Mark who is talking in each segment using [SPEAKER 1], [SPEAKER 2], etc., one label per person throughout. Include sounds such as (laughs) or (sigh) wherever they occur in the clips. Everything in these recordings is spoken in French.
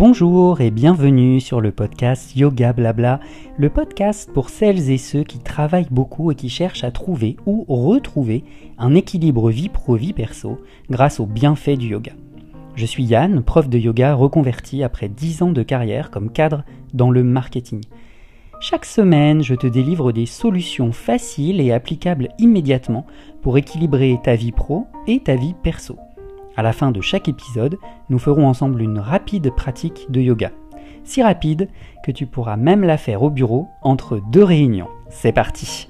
[SPEAKER 1] Bonjour et bienvenue sur le podcast Yoga Blabla, le podcast pour celles et ceux qui travaillent beaucoup et qui cherchent à trouver ou retrouver un équilibre vie pro-vie perso grâce aux bienfaits du yoga. Je suis Yann, prof de yoga reconverti après 10 ans de carrière comme cadre dans le marketing. Chaque semaine, je te délivre des solutions faciles et applicables immédiatement pour équilibrer ta vie pro et ta vie perso. À la fin de chaque épisode, nous ferons ensemble une rapide pratique de yoga. Si rapide que tu pourras même la faire au bureau entre deux réunions. C'est parti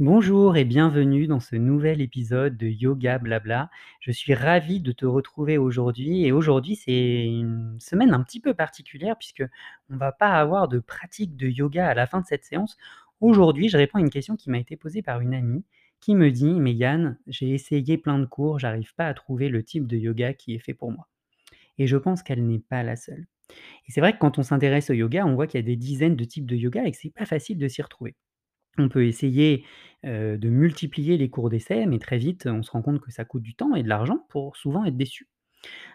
[SPEAKER 1] Bonjour et bienvenue dans ce nouvel épisode de Yoga Blabla. Je suis ravi de te retrouver aujourd'hui et aujourd'hui c'est une semaine un petit peu particulière puisque on va pas avoir de pratique de yoga à la fin de cette séance. Aujourd'hui, je réponds à une question qui m'a été posée par une amie qui me dit Mais Yann, j'ai essayé plein de cours, j'arrive pas à trouver le type de yoga qui est fait pour moi. Et je pense qu'elle n'est pas la seule. Et c'est vrai que quand on s'intéresse au yoga, on voit qu'il y a des dizaines de types de yoga et que c'est pas facile de s'y retrouver. On peut essayer de multiplier les cours d'essai, mais très vite, on se rend compte que ça coûte du temps et de l'argent pour souvent être déçu.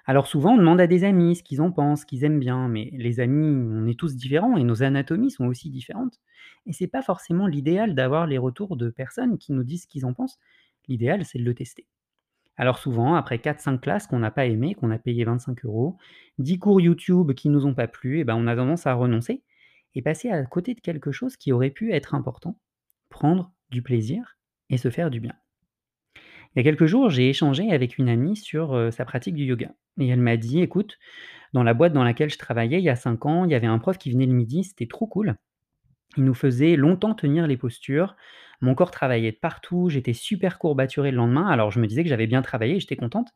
[SPEAKER 1] Alors souvent, on demande à des amis ce qu'ils en pensent, ce qu'ils aiment bien, mais les amis, on est tous différents et nos anatomies sont aussi différentes. Et c'est pas forcément l'idéal d'avoir les retours de personnes qui nous disent ce qu'ils en pensent. L'idéal, c'est de le tester. Alors souvent, après 4-5 classes qu'on n'a pas aimées, qu'on a payé 25 euros, 10 cours YouTube qui nous ont pas plu, et eh ben on a tendance à renoncer et passer à côté de quelque chose qui aurait pu être important, prendre du plaisir et se faire du bien. Il y a quelques jours, j'ai échangé avec une amie sur euh, sa pratique du yoga. Et elle m'a dit, écoute, dans la boîte dans laquelle je travaillais il y a 5 ans, il y avait un prof qui venait le midi, c'était trop cool. Il nous faisait longtemps tenir les postures. Mon corps travaillait de partout, j'étais super courbaturé le lendemain, alors je me disais que j'avais bien travaillé, j'étais contente.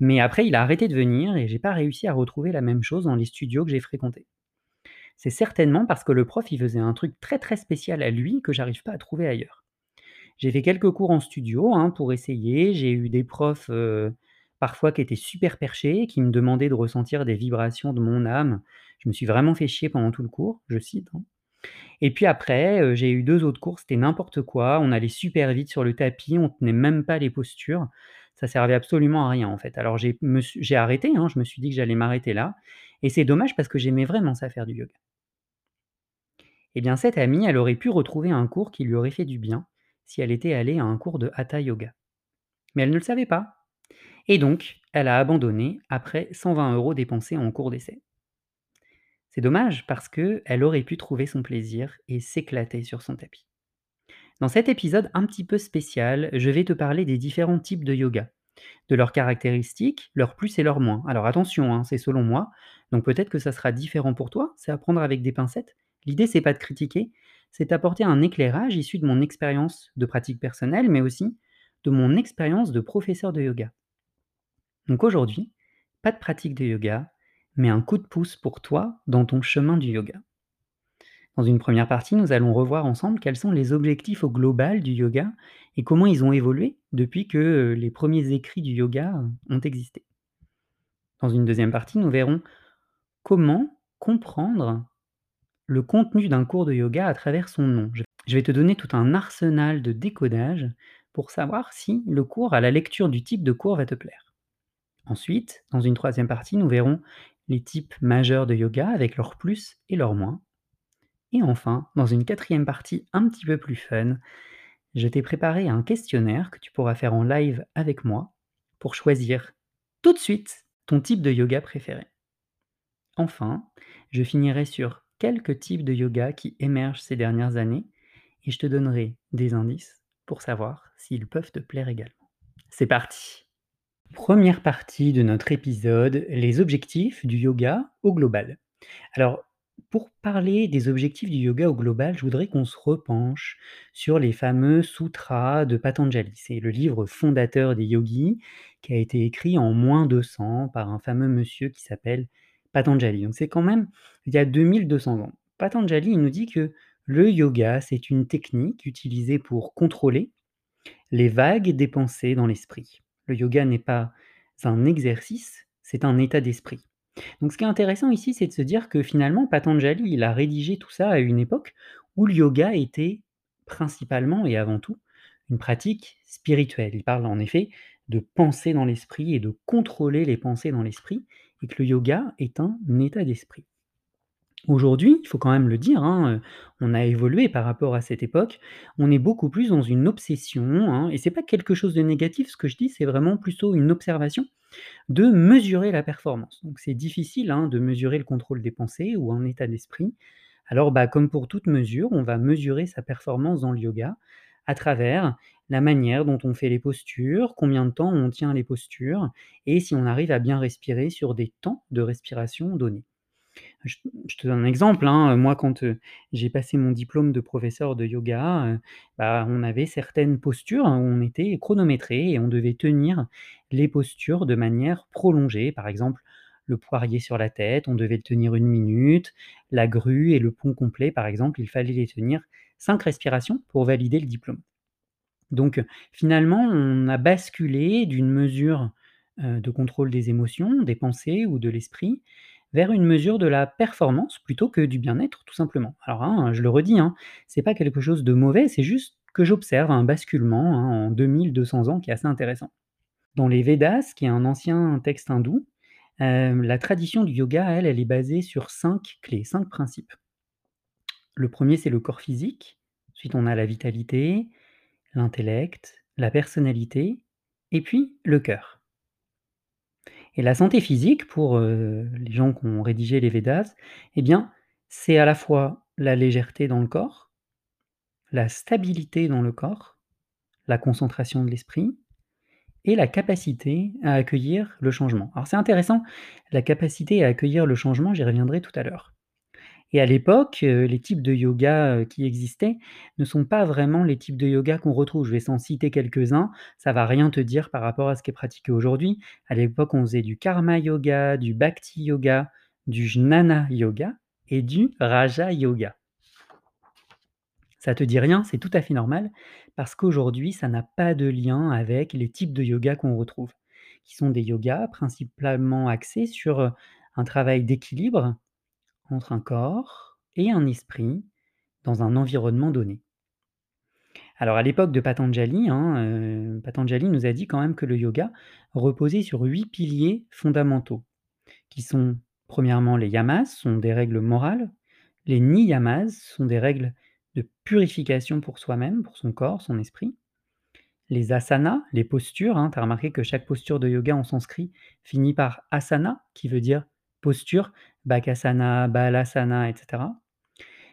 [SPEAKER 1] Mais après, il a arrêté de venir et j'ai pas réussi à retrouver la même chose dans les studios que j'ai fréquentés. C'est certainement parce que le prof, il faisait un truc très très spécial à lui que j'arrive pas à trouver ailleurs. J'ai fait quelques cours en studio hein, pour essayer. J'ai eu des profs euh, parfois qui étaient super perchés, qui me demandaient de ressentir des vibrations de mon âme. Je me suis vraiment fait chier pendant tout le cours, je cite. Hein. Et puis après, euh, j'ai eu deux autres cours, c'était n'importe quoi. On allait super vite sur le tapis, on tenait même pas les postures. Ça servait absolument à rien en fait. Alors j'ai arrêté, hein, je me suis dit que j'allais m'arrêter là. Et c'est dommage parce que j'aimais vraiment ça faire du yoga. Eh bien, cette amie, elle aurait pu retrouver un cours qui lui aurait fait du bien si elle était allée à un cours de Hatha Yoga. Mais elle ne le savait pas. Et donc, elle a abandonné après 120 euros dépensés en cours d'essai. C'est dommage parce qu'elle aurait pu trouver son plaisir et s'éclater sur son tapis. Dans cet épisode un petit peu spécial, je vais te parler des différents types de yoga, de leurs caractéristiques, leurs plus et leurs moins. Alors attention, hein, c'est selon moi, donc peut-être que ça sera différent pour toi, c'est à prendre avec des pincettes. L'idée c'est pas de critiquer, c'est apporter un éclairage issu de mon expérience de pratique personnelle, mais aussi de mon expérience de professeur de yoga. Donc aujourd'hui, pas de pratique de yoga, mais un coup de pouce pour toi dans ton chemin du yoga. Dans une première partie, nous allons revoir ensemble quels sont les objectifs au global du yoga et comment ils ont évolué depuis que euh, les premiers écrits du yoga ont existé. Dans une deuxième partie, nous verrons comment comprendre le contenu d'un cours de yoga à travers son nom. Je vais te donner tout un arsenal de décodage pour savoir si le cours à la lecture du type de cours va te plaire. Ensuite, dans une troisième partie, nous verrons les types majeurs de yoga avec leurs plus et leurs moins. Et enfin, dans une quatrième partie un petit peu plus fun, je t'ai préparé un questionnaire que tu pourras faire en live avec moi pour choisir tout de suite ton type de yoga préféré. Enfin, je finirai sur quelques types de yoga qui émergent ces dernières années et je te donnerai des indices pour savoir s'ils peuvent te plaire également. C'est parti Première partie de notre épisode, les objectifs du yoga au global. Alors, pour parler des objectifs du yoga au global, je voudrais qu'on se repenche sur les fameux sutras de Patanjali. C'est le livre fondateur des yogis qui a été écrit en moins de 200 par un fameux monsieur qui s'appelle Patanjali. Donc c'est quand même il y a 2200 ans. Patanjali nous dit que le yoga, c'est une technique utilisée pour contrôler les vagues des pensées dans l'esprit. Le yoga n'est pas un exercice, c'est un état d'esprit. Donc ce qui est intéressant ici, c'est de se dire que finalement, Patanjali, il a rédigé tout ça à une époque où le yoga était principalement et avant tout une pratique spirituelle. Il parle en effet de penser dans l'esprit et de contrôler les pensées dans l'esprit et que le yoga est un état d'esprit. Aujourd'hui, il faut quand même le dire, hein, heu, on a évolué par rapport à cette époque. On est beaucoup plus dans une obsession, hein et c'est pas quelque chose de négatif ce que je dis, c'est vraiment plutôt une observation, de mesurer la performance. Donc c'est difficile, hein, de mesurer le contrôle des pensées ou un état d'esprit. Alors, bah, comme pour toute mesure, on va mesurer sa performance dans le yoga à travers la manière dont on fait les postures, combien de temps on tient les postures et si on arrive à bien respirer sur des temps de respiration donnés. Je te donne un exemple, hein, moi quand, heu, j'ai passé mon diplôme de professeur de yoga, heu, bah, on avait certaines postures hein, où on était chronométré et on devait tenir les postures de manière prolongée. Par exemple, le poirier sur la tête, on devait le tenir une minute, la grue et le pont complet, par exemple, il fallait les tenir 5 respirations pour valider le diplôme. Donc, finalement, on a basculé d'une mesure, heu, de contrôle des émotions, des pensées ou de l'esprit, vers une mesure de la performance plutôt que du bien-être, tout simplement. Alors, hein, je le redis, hein, c'est pas quelque chose de mauvais, c'est juste que j'observe un basculement, hein, en 2200 ans qui est assez intéressant. Dans les Védas, qui est un ancien texte hindou, hem, la tradition du yoga, elle, elle est basée sur 5 clés, 5 principes. Le premier, c'est le corps physique, ensuite on a la vitalité, l'intellect, la personnalité et puis le cœur. Et la santé physique pour, heu, les gens qui ont rédigé les Védas, eh bien, c'est à la fois la légèreté dans le corps, la stabilité dans le corps, la concentration de l'esprit et la capacité à accueillir le changement. Alors c'est intéressant, la capacité à accueillir le changement, j'y reviendrai tout à l'heure. Et à l'époque, heu, les types de yoga, heu, qui existaient ne sont pas vraiment les types de yoga qu'on retrouve. Je vais t'en citer quelques-uns, ça va rien te dire par rapport à ce qui est pratiqué aujourd'hui. À l'époque, on faisait du karma yoga, du bhakti yoga, du jnana yoga et du raja yoga. Ça te dit rien? C'est tout à fait normal parce qu'aujourd'hui, ça n'a pas de lien avec les types de yoga qu'on retrouve, qui sont des yogas principalement axés sur, heu, un travail d'équilibre entre un corps et un esprit dans un environnement donné. Alors à l'époque de Patanjali, hein, heu, Patanjali nous a dit quand même que le yoga reposait sur 8 piliers fondamentaux, qui sont premièrement les yamas, sont des règles morales, les niyamas sont des règles de purification pour soi-même, pour son corps, son esprit. Les asanas, les postures, hein, tu as remarqué que chaque posture de yoga en sanskrit finit par asana, qui veut dire posture, bakasana, balasana, et cetera.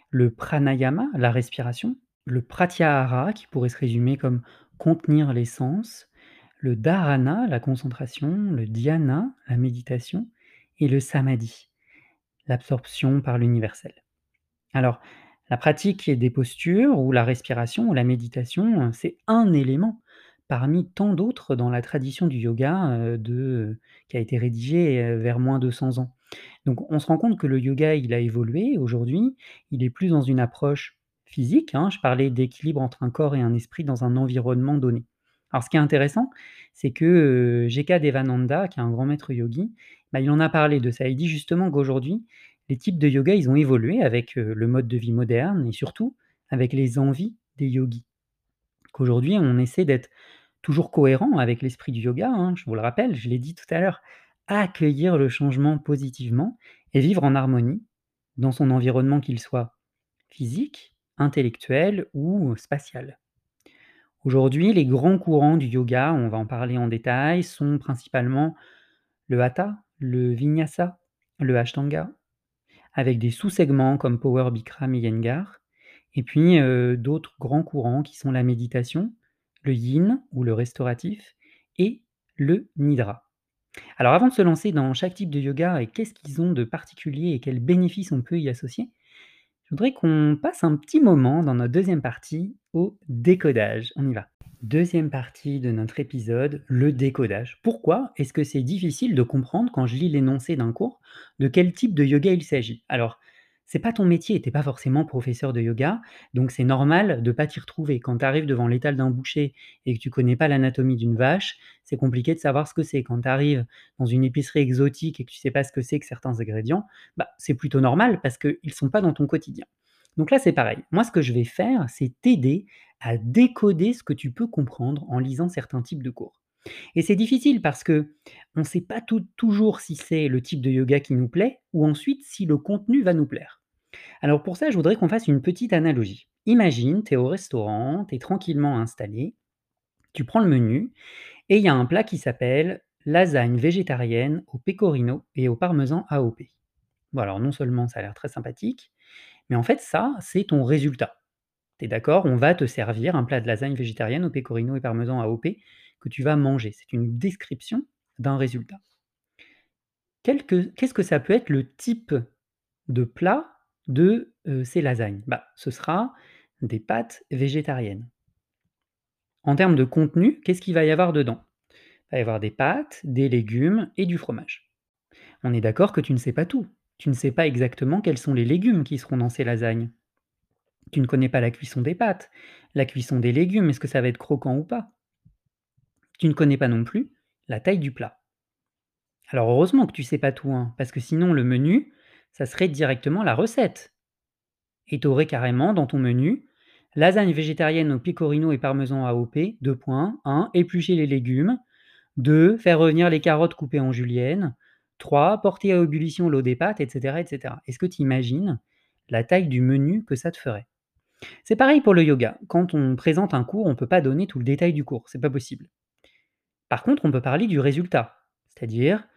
[SPEAKER 1] Le pranayama, la respiration, le pratyahara, qui pourrait se résumer comme contenir les sens, le dharana, la concentration, le dhyana, la méditation, et le samadhi, l'absorption par l'universel. Alors, la pratique des postures ou la respiration ou la méditation, c'est un élément parmi tant d'autres dans la tradition du yoga, qui a été rédigée, vers moins de 100 ans. Donc on se rend compte que le yoga, il a évolué. Aujourd'hui, il est plus dans une approche physique, hein. Je parlais d'équilibre entre un corps et un esprit dans un environnement donné. Alors ce qui est intéressant, c'est que, heu, J.K. Devananda, qui est un grand maître yogi, bah, il en a parlé de ça. Il dit justement qu'aujourd'hui, les types de yoga, ils ont évolué avec, le mode de vie moderne et surtout avec les envies des yogis. Qu'aujourd'hui, on essaie d'être toujours cohérent avec l'esprit du yoga, hein, je vous le rappelle, je l'ai dit tout à l'heure, accueillir le changement positivement et vivre en harmonie dans son environnement, qu'il soit physique, intellectuel ou spatial. Aujourd'hui, les grands courants du yoga, on va en parler en détail, sont principalement le hatha, le vinyasa, le ashtanga, avec des sous-segments comme Power, Bikram, Iyengar, et puis, heu, d'autres grands courants qui sont la méditation, le yin ou le restauratif et le nidra. Alors avant de se lancer dans chaque type de yoga et qu'est-ce qu'ils ont de particulier et quels bénéfices on peut y associer, je voudrais qu'on passe un petit moment dans notre deuxième partie au décodage. On y va. Deuxième partie de notre épisode, le décodage. Pourquoi est-ce que c'est difficile de comprendre quand je lis l'énoncé d'un cours, de quel type de yoga il s'agit? Alors, c'est pas ton métier, tu es pas forcément professeur de yoga, donc c'est normal de pas t'y retrouver. Quand tu arrives devant l'étal d'un boucher et que tu connais pas l'anatomie d'une vache, c'est compliqué de savoir ce que c'est. Quand tu arrives dans une épicerie exotique et que tu sais pas ce que c'est que certains ingrédients, bah, c'est plutôt normal parce qu'ils sont pas dans ton quotidien. Donc là, c'est pareil. Moi, ce que je vais faire, c'est t'aider à décoder ce que tu peux comprendre en lisant certains types de cours. Et c'est difficile parce que on ne sait pas toujours si c'est le type de yoga qui nous plaît ou ensuite si le contenu va nous plaire. Alors pour ça, je voudrais qu'on fasse une petite analogie. Imagine, tu es au restaurant, tu es tranquillement installé, tu prends le menu et il y a un plat qui s'appelle lasagne végétarienne au pecorino et au parmesan AOP. Bon alors non seulement ça a l'air très sympathique, mais en fait ça, c'est ton résultat. Tu es d'accord? On va te servir un plat de lasagne végétarienne au pecorino et parmesan AOP tu vas manger. C'est une description d'un résultat. Qu'est-ce que ça peut être le type de plat de, heu, ces lasagnes? Bah, ce sera des pâtes végétariennes. En termes de contenu, qu'est-ce qu'il va y avoir dedans? Il va y avoir des pâtes, des légumes et du fromage. On est d'accord que tu ne sais pas tout. Tu ne sais pas exactement quels sont les légumes qui seront dans ces lasagnes. Tu ne connais pas la cuisson des pâtes, la cuisson des légumes, est-ce que ça va être croquant ou pas? Tu ne connais pas non plus la taille du plat. Alors heureusement que tu sais pas tout, hein, parce que sinon le menu, ça serait directement la recette. Et tu aurais carrément dans ton menu lasagne végétarienne au pecorino et parmesan AOP, 2 points, 1, éplucher les légumes, 2, faire revenir les carottes coupées en julienne, 3, porter à ébullition l'eau des pâtes, et cetera, et cetera. Est-ce que tu imagines la taille du menu que ça te ferait? C'est pareil pour le yoga. Quand on présente un cours, on ne peut pas donner tout le détail du cours, c'est pas possible. Par contre, on peut parler du résultat, c'est-à-dire,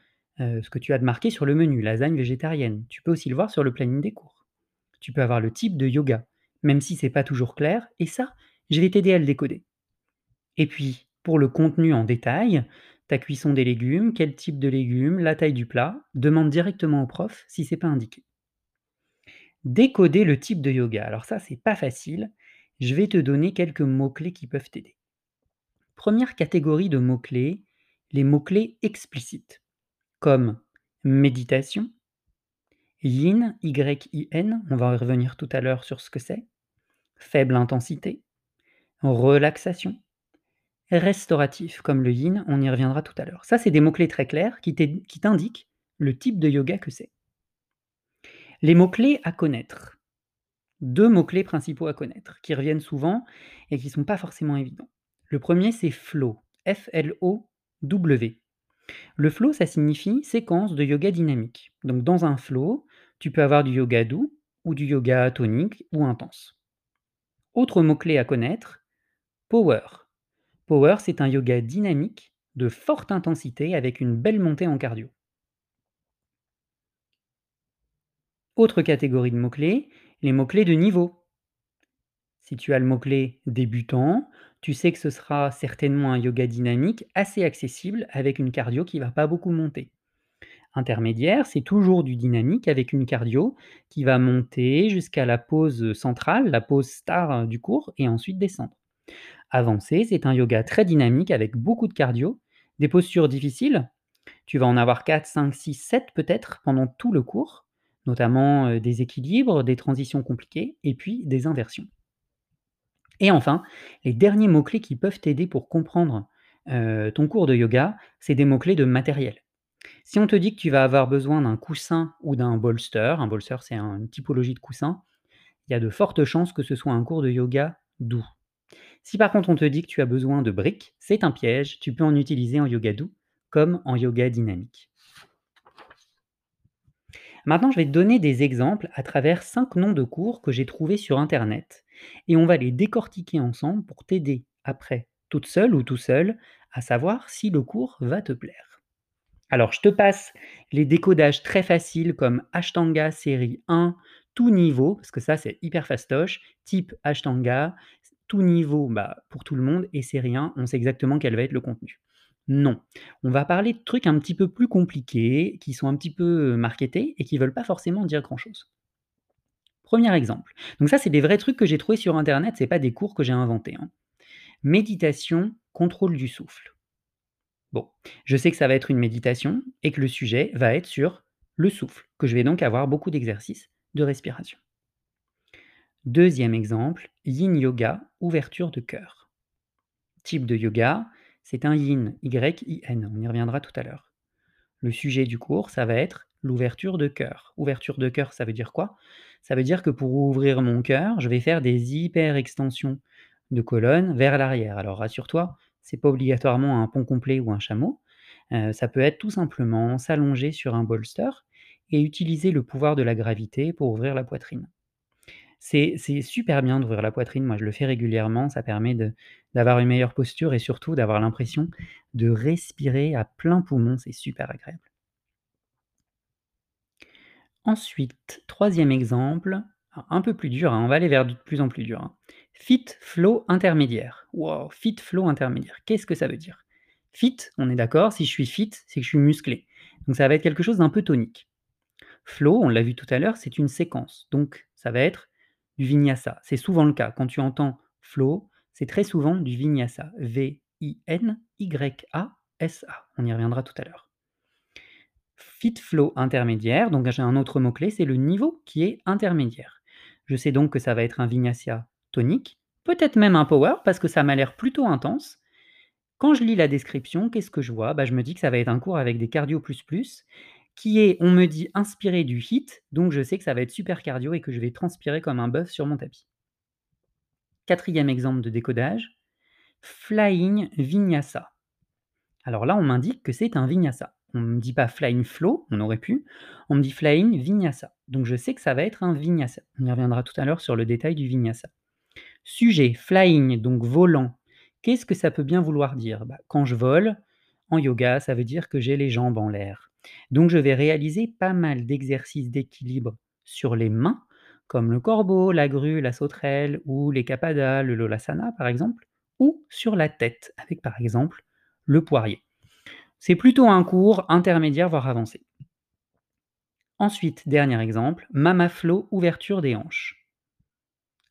[SPEAKER 1] heu, ce que tu as de marqué sur le menu, lasagne végétarienne. Tu peux aussi le voir sur le planning des cours. Tu peux avoir le type de yoga, même si c'est pas toujours clair et ça, je vais t'aider à le décoder. Et puis, pour le contenu en détail, ta cuisson des légumes, quel type de légumes, la taille du plat, demande directement au prof si c'est pas indiqué. Décoder le type de yoga. Alors ça, c'est pas facile. Je vais te donner quelques mots-clés qui peuvent t'aider. Première catégorie de mots-clés, les mots-clés explicites, comme méditation, yin, Y-I-N, on va y revenir tout à l'heure sur ce que c'est, faible intensité, relaxation, restauratif, comme le yin, on y reviendra tout à l'heure. Ça, c'est des mots-clés très clairs qui t'indiquent le type de yoga que c'est. Les mots-clés à connaître. Deux mots-clés principaux à connaître, qui reviennent souvent et qui ne sont pas forcément évidents. Le premier, c'est flow, F-L-O-W. Le flow, ça signifie séquence de yoga dynamique. Donc dans un flow, tu peux avoir du yoga doux ou du yoga tonique ou intense. Autre mot-clé à connaître, power. Power, c'est un yoga dynamique de forte intensité avec une belle montée en cardio. Autre catégorie de mots-clés, les mots-clés de niveau. Si tu as le mot-clé débutant, tu sais que ce sera certainement un yoga dynamique assez accessible avec une cardio qui va pas beaucoup monter. Intermédiaire, c'est toujours du dynamique avec une cardio qui va monter jusqu'à la pause centrale, la pause star du cours, et ensuite descendre. Avancé, c'est un yoga très dynamique avec beaucoup de cardio, des postures difficiles. Tu vas en avoir 4, 5, 6, 7 peut-être pendant tout le cours, notamment euh, des équilibres, des transitions compliquées et puis des inversions. Et enfin, les derniers mots-clés qui peuvent t'aider pour comprendre euh, ton cours de yoga, c'est des mots-clés de matériel. Si on te dit que tu vas avoir besoin d'un coussin ou d'un bolster, un bolster c'est un- une typologie de coussin, il y a de fortes chances que ce soit un cours de yoga doux. Si par contre on te dit que tu as besoin de briques, c'est un piège, tu peux en utiliser en yoga doux comme en yoga dynamique. Maintenant, je vais te donner des exemples à travers 5 noms de cours que j'ai trouvés sur internet et on va les décortiquer ensemble pour t'aider après, toute seule ou tout seul, à savoir si le cours va te plaire. Alors, je te passe les décodages très faciles comme Ashtanga série 1, tout niveau, parce que ça, c'est hyper fastoche, type Ashtanga, tout niveau bah, pour tout le monde, et série 1, on sait exactement quel va être le contenu. Non, on va parler de trucs un petit peu plus compliqués, qui sont un petit peu marketés et qui veulent pas forcément dire grand-chose. Premier exemple. Donc ça, c'est des vrais trucs que j'ai trouvés sur Internet, c'est pas des cours que j'ai inventés. hein. Méditation, contrôle du souffle. Bon, je sais que ça va être une méditation et que le sujet va être sur le souffle, que je vais donc avoir beaucoup d'exercices de respiration. Deuxième exemple, yin yoga, ouverture de cœur. Type de yoga, c'est un yin, Y-I-N, on y reviendra tout à l'heure. Le sujet du cours, ça va être l'ouverture de cœur. Ouverture de cœur, ça veut dire quoi? Ça veut dire que pour ouvrir mon cœur, je vais faire des hyper-extensions de colonne vers l'arrière. Alors rassure-toi, c'est pas obligatoirement un pont complet ou un chameau. Heu, ça peut être tout simplement s'allonger sur un bolster et utiliser le pouvoir de la gravité pour ouvrir la poitrine. C'est super bien d'ouvrir la poitrine, moi je le fais régulièrement, ça permet d'avoir une meilleure posture et surtout d'avoir l'impression de respirer à plein poumon, c'est super agréable. Ensuite, troisième exemple, un peu plus dur, hein, on va aller vers de plus en plus dur, hein. Fit flow intermédiaire. Wow, fit flow intermédiaire, qu'est-ce que ça veut dire? Fit, on est d'accord, si je suis fit, c'est que je suis musclé. Donc ça va être quelque chose d'un peu tonique. Flow, on l'a vu tout à l'heure, c'est une séquence, donc ça va être du vinyasa. C'est souvent le cas. Quand tu entends flow, c'est très souvent du vinyasa. V-I-N-Y-A-S-A. On y reviendra tout à l'heure. Fit flow intermédiaire, donc j'ai un autre mot-clé, c'est le niveau qui est intermédiaire. Je sais donc que ça va être un vinyasa tonique, peut-être même un power, parce que ça m'a l'air plutôt intense. Quand je lis la description, qu'est-ce que je vois? Bah, je me dis que ça va être un cours avec des cardio plus plus, qui est, on me dit, inspiré du HIIT, donc je sais que ça va être super cardio et que je vais transpirer comme un bœuf sur mon tapis. Quatrième exemple de décodage, Flying Vinyasa. Alors là, on m'indique que c'est un Vinyasa. On ne me dit pas Flying Flow, on aurait pu, on me dit Flying Vinyasa. Donc je sais que ça va être un Vinyasa. On y reviendra tout à l'heure sur le détail du Vinyasa. Sujet, flying, donc volant. Qu'est-ce que ça peut bien vouloir dire? Bah, quand je vole, en yoga, ça veut dire que j'ai les jambes en l'air. Donc je vais réaliser pas mal d'exercices d'équilibre sur les mains, comme le corbeau, la grue, la sauterelle ou les kapadas, le lolasana par exemple, ou sur la tête avec par exemple le poirier. C'est plutôt un cours intermédiaire voire avancé. Ensuite, dernier exemple, mama flow, ouverture des hanches.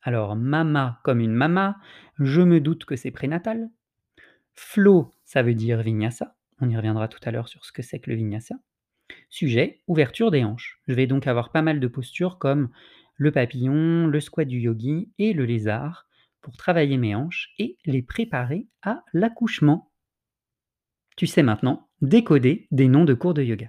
[SPEAKER 1] Alors mama comme une mama, je me doute que c'est prénatal. Flow, ça veut dire vinyasa. On y reviendra tout à l'heure sur ce que c'est que le vinyasa. Sujet, ouverture des hanches. Je vais donc avoir pas mal de postures comme le papillon, le squat du yogi et le lézard pour travailler mes hanches et les préparer à l'accouchement. Tu sais maintenant décoder des noms de cours de yoga.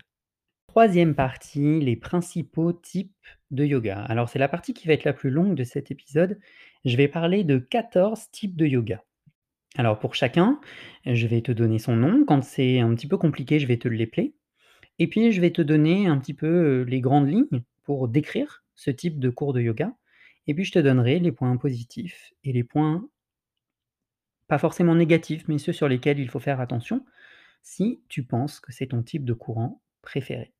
[SPEAKER 1] Troisième partie, les principaux types de yoga. Alors c'est la partie qui va être la plus longue de cet épisode. Je vais parler de 14 types de yoga. Alors pour chacun, je vais te donner son nom. Quand c'est un petit peu compliqué, je vais te l'épeler. Et puis je vais te donner un petit peu, les grandes lignes pour décrire ce type de cours de yoga. Et puis je te donnerai les points positifs et les points pas forcément négatifs, mais ceux sur lesquels il faut faire attention si tu penses que c'est ton type de courant préféré.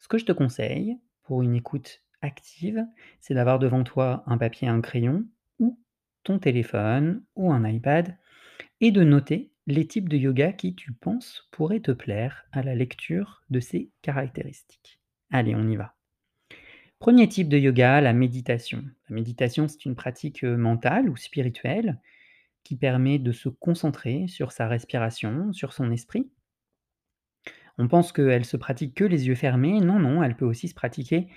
[SPEAKER 1] Ce que je te conseille pour une écoute active, c'est d'avoir devant toi un papier un crayon ou ton téléphone ou un iPad et de noter les types de yoga qui, tu penses, pourraient te plaire à la lecture de ces caractéristiques. Allez, on y va. Premier type de yoga, la méditation. La méditation, c'est une pratique mentale ou spirituelle qui permet de se concentrer sur sa respiration, sur son esprit. On pense qu'elle se pratique que les yeux fermés. Non, non, elle peut aussi se pratiquer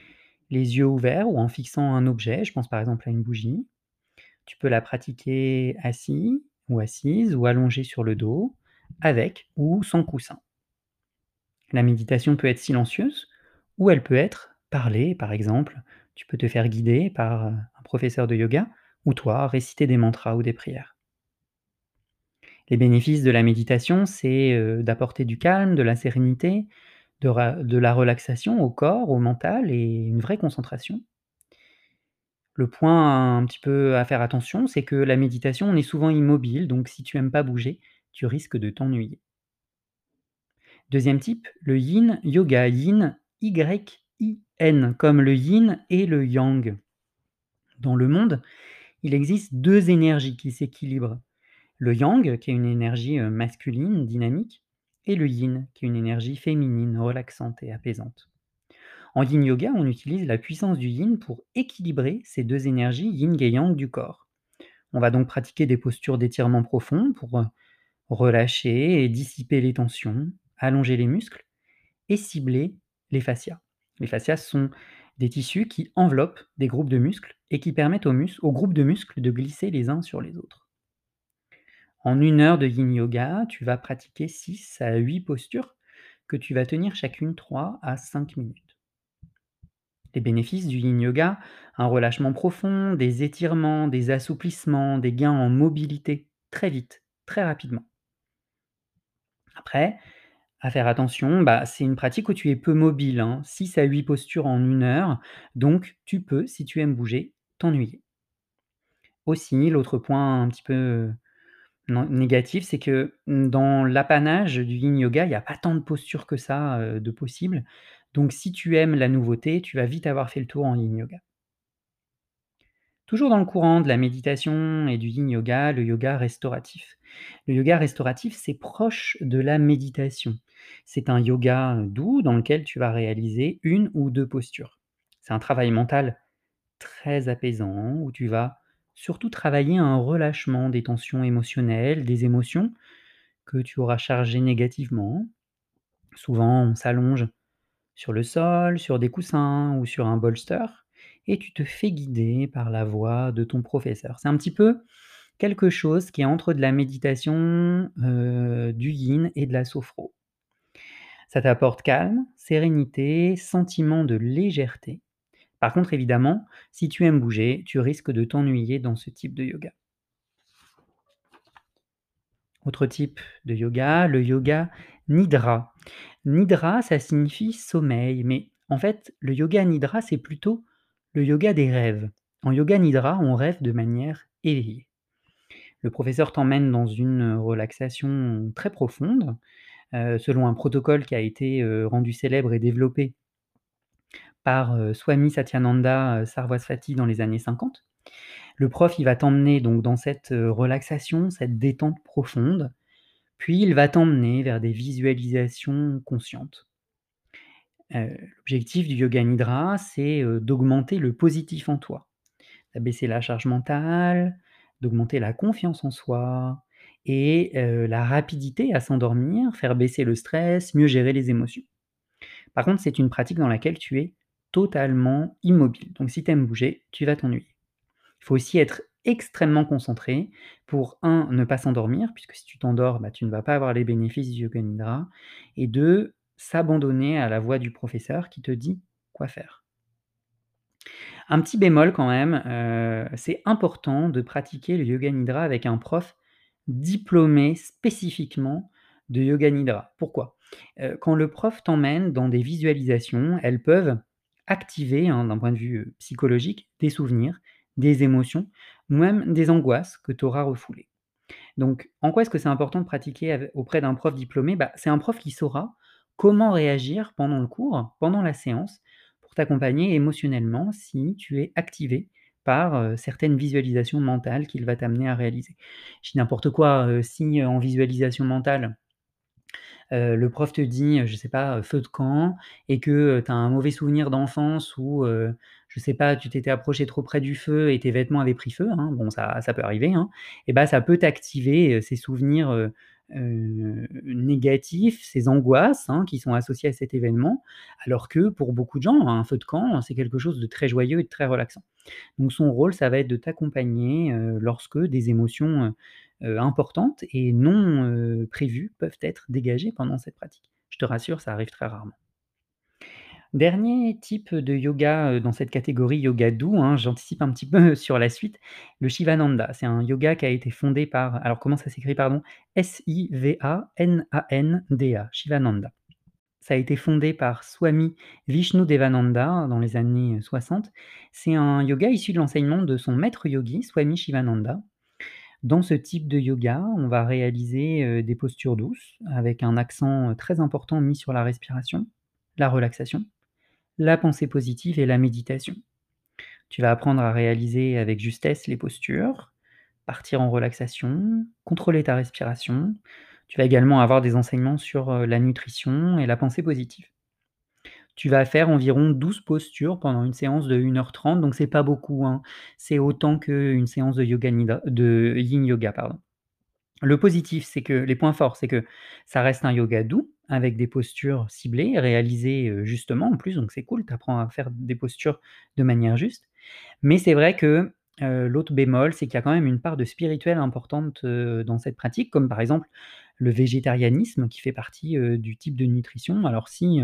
[SPEAKER 1] les yeux ouverts ou en fixant un objet. Je pense par exemple à une bougie. Tu peux la pratiquer assis ou assise ou allongé sur le dos, avec ou sans coussin. La méditation peut être silencieuse ou elle peut être parlée, par exemple. Tu peux te faire guider par un professeur de yoga ou toi réciter des mantras ou des prières. Les bénéfices de la méditation, c'est d'apporter du calme, de la sérénité, de, la relaxation au corps, au mental et une vraie concentration. Le point un petit peu à faire attention, c'est que la méditation, on est souvent immobile, donc si tu aimes pas bouger, tu risques de t'ennuyer. Deuxième type, le yin yoga, yin Y-I-N, comme le yin et le yang. Dans le monde, il existe deux énergies qui s'équilibrent. Le yang, qui est une énergie masculine, dynamique, et le yin, qui est une énergie féminine, relaxante et apaisante. En yin yoga, on utilise la puissance du yin pour équilibrer ces deux énergies yin et yang du corps. On va donc pratiquer des postures d'étirement profond pour relâcher et dissiper les tensions, allonger les muscles et cibler les fascias. Les fascias sont des tissus qui enveloppent des groupes de muscles et qui permettent aux, aux groupes de muscles de glisser les uns sur les autres. En une heure de yin yoga, tu vas pratiquer 6 à 8 postures que tu vas tenir chacune 3 à 5 minutes. Les bénéfices du yin yoga, un relâchement profond, des étirements, des assouplissements, des gains en mobilité très vite, très rapidement. Après, à faire attention, bah, c'est une pratique où tu es peu mobile, hein, 6 à 8 postures en une heure, donc tu peux, si tu aimes bouger, t'ennuyer. Aussi, l'autre point un petit peu négatif, c'est que, mmh, dans l'apanage du yin yoga, il y a pas tant de postures que ça, de possibles. Donc si tu aimes la nouveauté, tu vas vite avoir fait le tour en yin yoga. Toujours dans le courant de la méditation et du yin yoga, le yoga restauratif. Le yoga restauratif, c'est proche de la méditation. C'est un yoga, doux dans lequel tu vas réaliser une ou 2 postures. C'est un travail mental très apaisant où tu vas surtout travailler un relâchement des tensions émotionnelles, des émotions que tu auras chargées négativement. Souvent, on s'allonge sur le sol, sur des coussins ou sur un bolster et tu te fais guider par la voix de ton professeur. C'est un petit peu quelque chose qui est entre de la méditation, heu, du yin et de la sophro. Ça t'apporte calme, sérénité, sentiment de légèreté. Par contre, évidemment, si tu aimes bouger, tu risques de t'ennuyer dans ce type de yoga. Autre type de yoga, le yoga nidra. Nidra, ça signifie sommeil, mais en fait, le yoga nidra, c'est plutôt le yoga des rêves. En yoga nidra, on rêve de manière éveillée. Le professeur t'emmène dans une relaxation très profonde, heu, selon un protocole qui a été, heu, rendu célèbre et développé par, Swami Satyananda, heu, Sarvasvati dans les années 50. Le prof, il va t'emmener donc dans cette, relaxation, cette détente profonde, puis il va t'emmener vers des visualisations conscientes. Heu, l'objectif du yoga nidra, c'est, d'augmenter le positif en toi, d'abaisser la charge mentale, d'augmenter la confiance en soi et la rapidité à s'endormir, faire baisser le stress, mieux gérer les émotions. Par contre, c'est une pratique dans laquelle tu es totalement immobile. Donc si tu aimes bouger, tu vas t'ennuyer. Il faut aussi être extrêmement concentré pour 1 ne pas s'endormir, puisque si tu t'endors, bah, tu ne vas pas avoir les bénéfices du yoga nidra et 2 s'abandonner à la voix du professeur qui te dit quoi faire. Un petit bémol quand même, heu, c'est important de pratiquer le yoga nidra avec un prof diplômé spécifiquement de yoga nidra. Pourquoi? Heu, quand le prof t'emmène dans des visualisations, elles peuvent activer, hein, d'un point de vue, psychologique, des souvenirs, des émotions ou même des angoisses que tu auras refoulées. Donc en quoi est-ce que c'est important de pratiquer auprès d'un prof diplômé? Bah, c'est un prof qui saura comment réagir pendant le cours, pendant la séance, pour t'accompagner émotionnellement si tu es activé par, certaines visualisations mentales qu'il va t'amener à réaliser. Je dis n'importe quoi, si en visualisation mentale le prof te dit, je sais pas, feu de camp et que, tu as un mauvais souvenir d'enfance où, heu, je sais pas, tu t'étais approché trop près du feu et tes vêtements avaient pris feu, hein, bon ça ça peut arriver, hein, et bah, ça peut t'activer, ces souvenirs, négatifs, ces angoisses, hein, qui sont associées à cet événement, alors que pour beaucoup de gens, un feu de camp, c'est quelque chose de très joyeux et de très relaxant. Donc son rôle, ça va être de t'accompagner, lorsque des émotions, importantes et non, heu, prévues peuvent être dégagées pendant cette pratique. Je te rassure, ça arrive très rarement. Dernier type de yoga, heu, dans cette catégorie yoga doux, hein, j'anticipe un petit peu (laughs) sur la suite, le Shivananda. C'est un yoga qui a été fondé par alors comment ça s'écrit pardon? S-I-V-A-N-A-N-D-A, Shivananda. Ça a été fondé par Swami Vishnudevananda dans les années 60. C'est un yoga issu de l'enseignement de son maître yogi, Swami Shivananda. Dans ce type de yoga, on va réaliser, des postures douces avec un accent, très important mis sur la respiration, la relaxation, la pensée positive et la méditation. Tu vas apprendre à réaliser avec justesse les postures, partir en relaxation, contrôler ta respiration. Tu vas également avoir des enseignements sur, la nutrition et la pensée positive. Tu vas faire environ 12 postures pendant une séance de 1 heure 30, donc c'est pas beaucoup, hein. C'est autant qu'une séance de yoga de yin yoga, pardon. Le positif, c'est que les points forts, c'est que ça reste un yoga doux avec des postures ciblées, réalisées, heu, justement en plus, donc c'est cool, tu apprends à faire des postures de manière juste. Mais c'est vrai que Heu, l'autre bémol, c'est qu'il y a quand même une part de spirituel importante, heu, dans cette pratique, comme par exemple le végétarianisme qui fait partie, du type de nutrition. Alors si,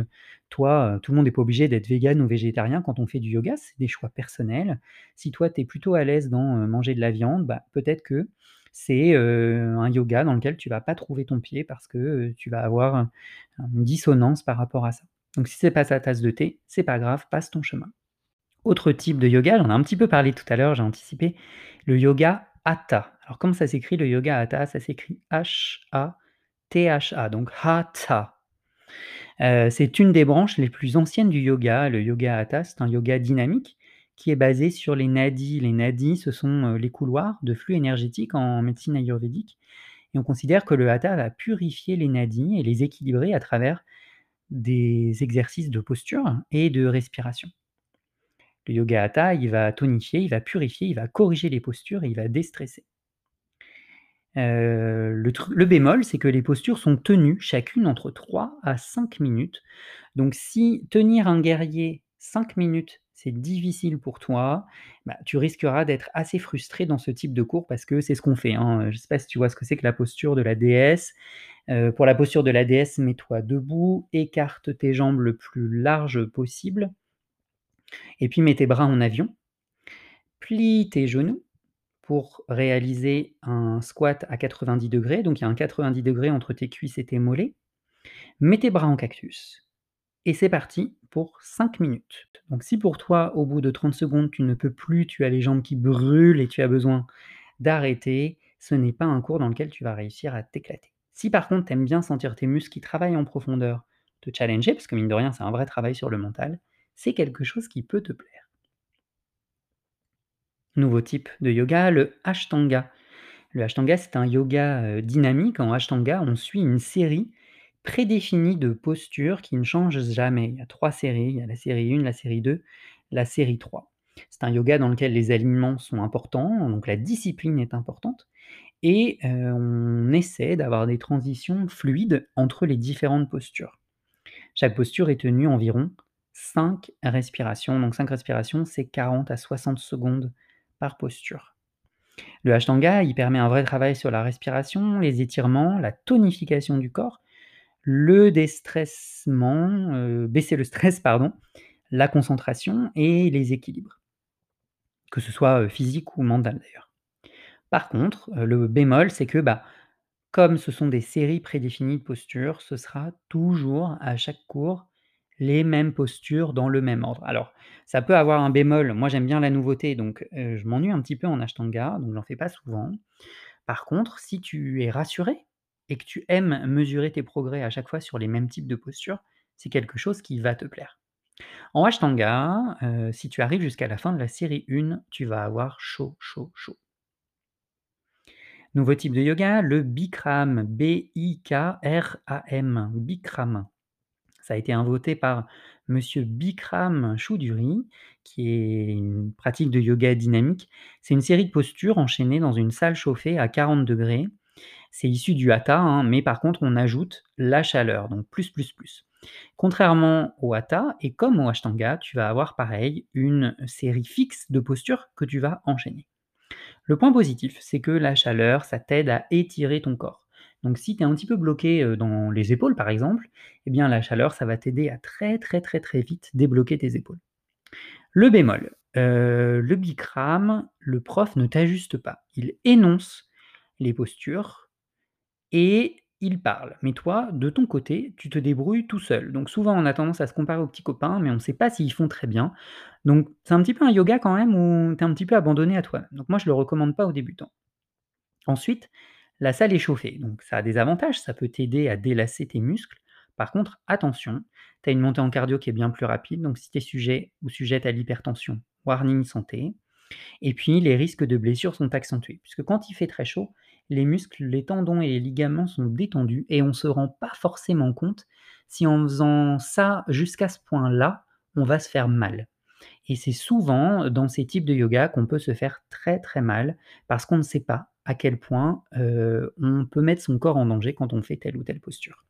[SPEAKER 1] toi, tout le monde n'est pas obligé d'être végan ou végétarien quand on fait du yoga, c'est des choix personnels. Si toi, tu es plutôt à l'aise dans, manger de la viande, bah, peut-être que c'est, un yoga dans lequel tu vas pas trouver ton pied parce que, tu vas avoir, un une dissonance par rapport à ça. Donc si c'est pas ta tasse de thé, c'est pas grave, passe ton chemin. Autre type de yoga, j'en ai un petit peu parlé tout à l'heure, j'ai anticipé, le yoga hatha. Alors comment ça s'écrit le yoga hatha? Ça s'écrit H-A-T-H-A, donc hatha. Heu, c'est une des branches les plus anciennes du yoga. Le yoga hatha, c'est un yoga dynamique qui est basé sur les nadis. Les nadis, ce sont, heu, les couloirs de flux énergétiques en médecine ayurvédique et on considère que le hatha va purifier les nadis et les équilibrer à travers des exercices de posture et de respiration. Le yoga hatha, il va tonifier, il va purifier, il va corriger les postures et il va déstresser. Heu, le bémol, c'est que les postures sont tenues chacune entre 3 à 5 minutes. Donc si tenir un guerrier 5 minutes, c'est difficile pour toi, bah, tu risqueras d'être assez frustré dans ce type de cours parce que c'est ce qu'on fait, hein. Je sais pas si tu vois ce que c'est que la posture de la déesse. Heu, pour la posture de la déesse, mets-toi debout, écarte tes jambes le plus large possible et puis mets tes bras en avion. Plie tes genoux pour réaliser un squat à 90 degrés. donc il y a un 90 degrés entre tes cuisses et tes mollets. Mets tes bras en cactus et c'est parti pour 5 minutes. Donc si pour toi, au bout de 30 secondes, tu ne peux plus, tu as les jambes qui brûlent et tu as besoin d'arrêter, ce n'est pas un cours dans lequel tu vas réussir à t'éclater. Si par contre, tu aimes bien sentir tes muscles qui travaillent en profondeur, te challenger, parce que mine de rien, c'est un vrai travail sur le mental, c'est quelque chose qui peut te plaire. Nouveau type de yoga, le Ashtanga. Le Ashtanga, c'est un yoga, heu, dynamique. En Ashtanga, on suit une série prédéfinie de postures qui ne changent jamais. Il y a 3 séries, il y a la série 1, la série 2, la série 3. C'est un yoga dans lequel les alignements sont importants, donc la discipline est importante et heu, on essaie d'avoir des transitions fluides entre les différentes postures. Chaque posture est tenue environ 5 respirations, donc 5 respirations, c'est 40 à 60 secondes posture. Le Ashtanga, il permet un vrai travail sur la respiration, les étirements, la tonification du corps, le déstressement, heu, baisser le stress (laughs) pardon, la concentration et les équilibres. Que ce soit, heu, physique ou mental d'ailleurs. Par contre, heu, le bémol, c'est que, bah, comme ce sont des séries prédéfinies de postures, ce sera toujours à chaque cours les mêmes postures dans le même ordre. Alors, ça peut avoir un bémol, moi j'aime bien la nouveauté donc heu, je m'ennuie un petit peu en Ashtanga, donc j'en fais pas souvent. Par contre, si tu es rassuré et que tu aimes mesurer tes progrès à chaque fois sur les mêmes types de postures, c'est quelque chose qui va te plaire. En Ashtanga, heu, si tu arrives jusqu'à la fin de la série 1, tu vas avoir chaud, chaud, chaud. Nouveau type de yoga, le Bikram, B-I-K-R-A-M, Bikram. Ça a été inventé par monsieur Bikram Choudhury, qui est une pratique de yoga dynamique. C'est une série de postures enchaînées dans une salle chauffée à 40 degrés. C'est issu du hatha, hein, mais par contre on ajoute la chaleur, donc plus, plus, plus. Contrairement au hatha et comme au ashtanga, tu vas avoir pareil une série fixe de postures que tu vas enchaîner. Le point positif, c'est que la chaleur, ça t'aide à étirer ton corps. Donc si tu es un petit peu bloqué, dans les épaules par exemple, eh bien la chaleur, ça va t'aider à très, très, très, très vite débloquer tes épaules. Le bémol, le Bikram, le prof ne t'ajuste pas. Il énonce les postures et il parle. Mais toi, de ton côté, tu te débrouilles tout seul. Donc souvent, on a tendance à se comparer aux petits copains, mais on ne sait pas s'ils font très bien. Donc c'est un petit peu un yoga quand même où tu es un petit peu abandonné à toi-même. Donc moi, je le recommande pas aux débutants. Ensuite, la salle est chauffée, donc ça a des avantages, ça peut t'aider à délasser tes muscles. Par contre, attention, tu as une montée en cardio qui est bien plus rapide, donc si tu es sujet ou sujette à l'hypertension, warning santé. Et puis les risques de blessures sont accentués, puisque quand il fait très chaud, les muscles, les tendons et les ligaments sont détendus et on ne se rend pas forcément compte si en faisant ça jusqu'à ce point-là, on va se faire mal. Et c'est souvent dans ces types de yoga qu'on peut se faire très très mal parce qu'on ne sait pas à quel point euh, on peut mettre son corps en danger quand on fait telle ou telle posture.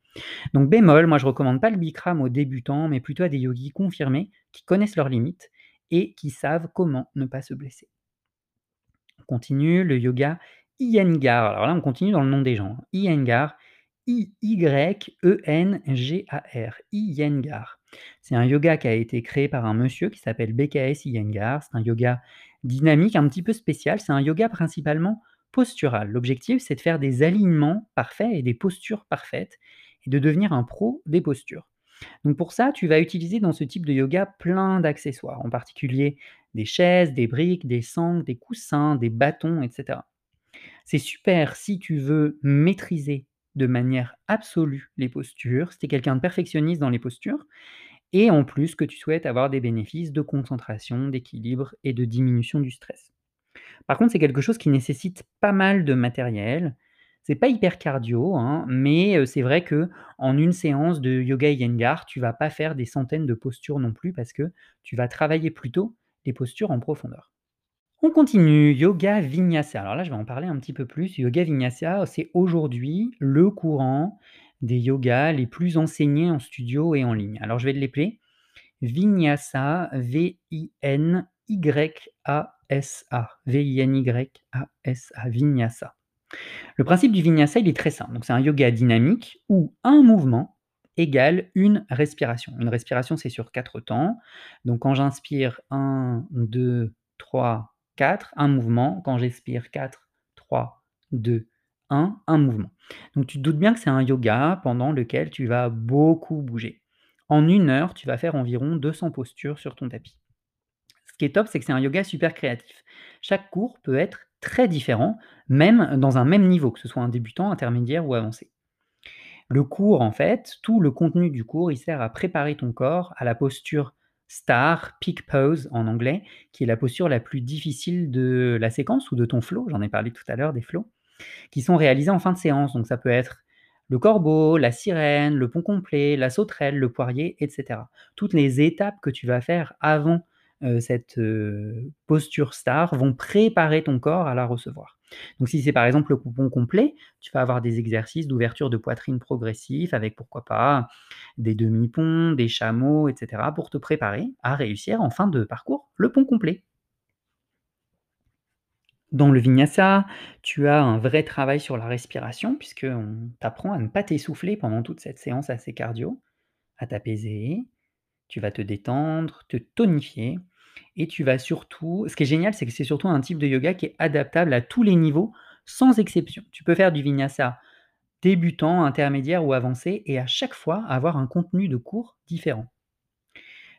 [SPEAKER 1] Donc bémol, moi je recommande pas le Bikram aux débutants, mais plutôt à des yogis confirmés qui connaissent leurs limites et qui savent comment ne pas se blesser. continue, le yoga Iyengar. Alors là, on continue dans le nom des gens. hein. Iyengar, I-Y-E-N-G-A-R. Iyengar. C'est un yoga qui a été créé par un monsieur qui s'appelle BKS Iyengar. C'est un yoga dynamique, un petit peu spécial. C'est un yoga principalement postural. L'objectif, c'est de faire des alignements parfaits et des postures parfaites et de devenir un pro des postures. Donc pour ça, tu vas utiliser dans ce type de yoga plein d'accessoires, en particulier des chaises, des briques, des sangles, des coussins, des bâtons, etc. C'est super si tu veux maîtriser de manière absolue les postures, si tu es quelqu'un de perfectionniste dans les postures, et en plus que tu souhaites avoir des bénéfices de concentration, d'équilibre et de diminution du stress. Par contre, c'est quelque chose qui nécessite pas mal de matériel. C'est pas hyper cardio, hein, mais c'est vrai que en une séance de yoga Iyengar, tu vas pas faire des centaines de postures non plus parce que tu vas travailler plutôt les postures en profondeur. On continue, yoga vinyasa. Alors là, je vais en parler un petit peu plus. Yoga vinyasa, c'est aujourd'hui le courant des yogas les plus enseignés en studio et en ligne. Alors je vais les l'appeler vinyasa, V-I-N-Y-A-S-A. V-I-N-Y-A-S-A, vinyasa. Le principe du vinyasa, il est très simple. Donc c'est un yoga dynamique où un mouvement égale une respiration. Une respiration, c'est sur quatre temps. Donc quand j'inspire 1, 2, 3, 4, un mouvement. Quand j'expire 4, 3, 2, 1, un mouvement. Donc tu te doutes bien que c'est un yoga pendant lequel tu vas beaucoup bouger. En une heure, tu vas faire environ 200 postures sur ton tapis. Qui est top, c'est que c'est un yoga super créatif. Chaque cours peut être très différent, même dans un même niveau, que ce soit un débutant, intermédiaire ou avancé. Le cours, en fait, tout le contenu du cours, il sert à préparer ton corps à la posture star, peak pose en anglais, qui est la posture la plus difficile de la séquence ou de ton flow. J'en ai parlé tout à l'heure des flows, qui sont réalisés en fin de séance. Donc ça peut être le corbeau, la sirène, le pont complet, la sauterelle, le poirier, etc. Toutes les étapes que tu vas faire avant cette posture star vont préparer ton corps à la recevoir. Donc si c'est par exemple le coupon complet, tu vas avoir des exercices d'ouverture de poitrine progressif avec pourquoi pas des demi-ponts, des chameaux, etc. pour te préparer à réussir en fin de parcours le pont complet. Dans le vinyasa, tu as un vrai travail sur la respiration puisqu'on t'apprend à ne pas t'essouffler pendant toute cette séance assez cardio, à t'apaiser, tu vas te détendre, te tonifier et tu vas surtout ce qui est génial, c'est que c'est surtout un type de yoga qui est adaptable à tous les niveaux, sans exception. Tu peux faire du vinyasa débutant, intermédiaire ou avancé et à chaque fois avoir un contenu de cours différent.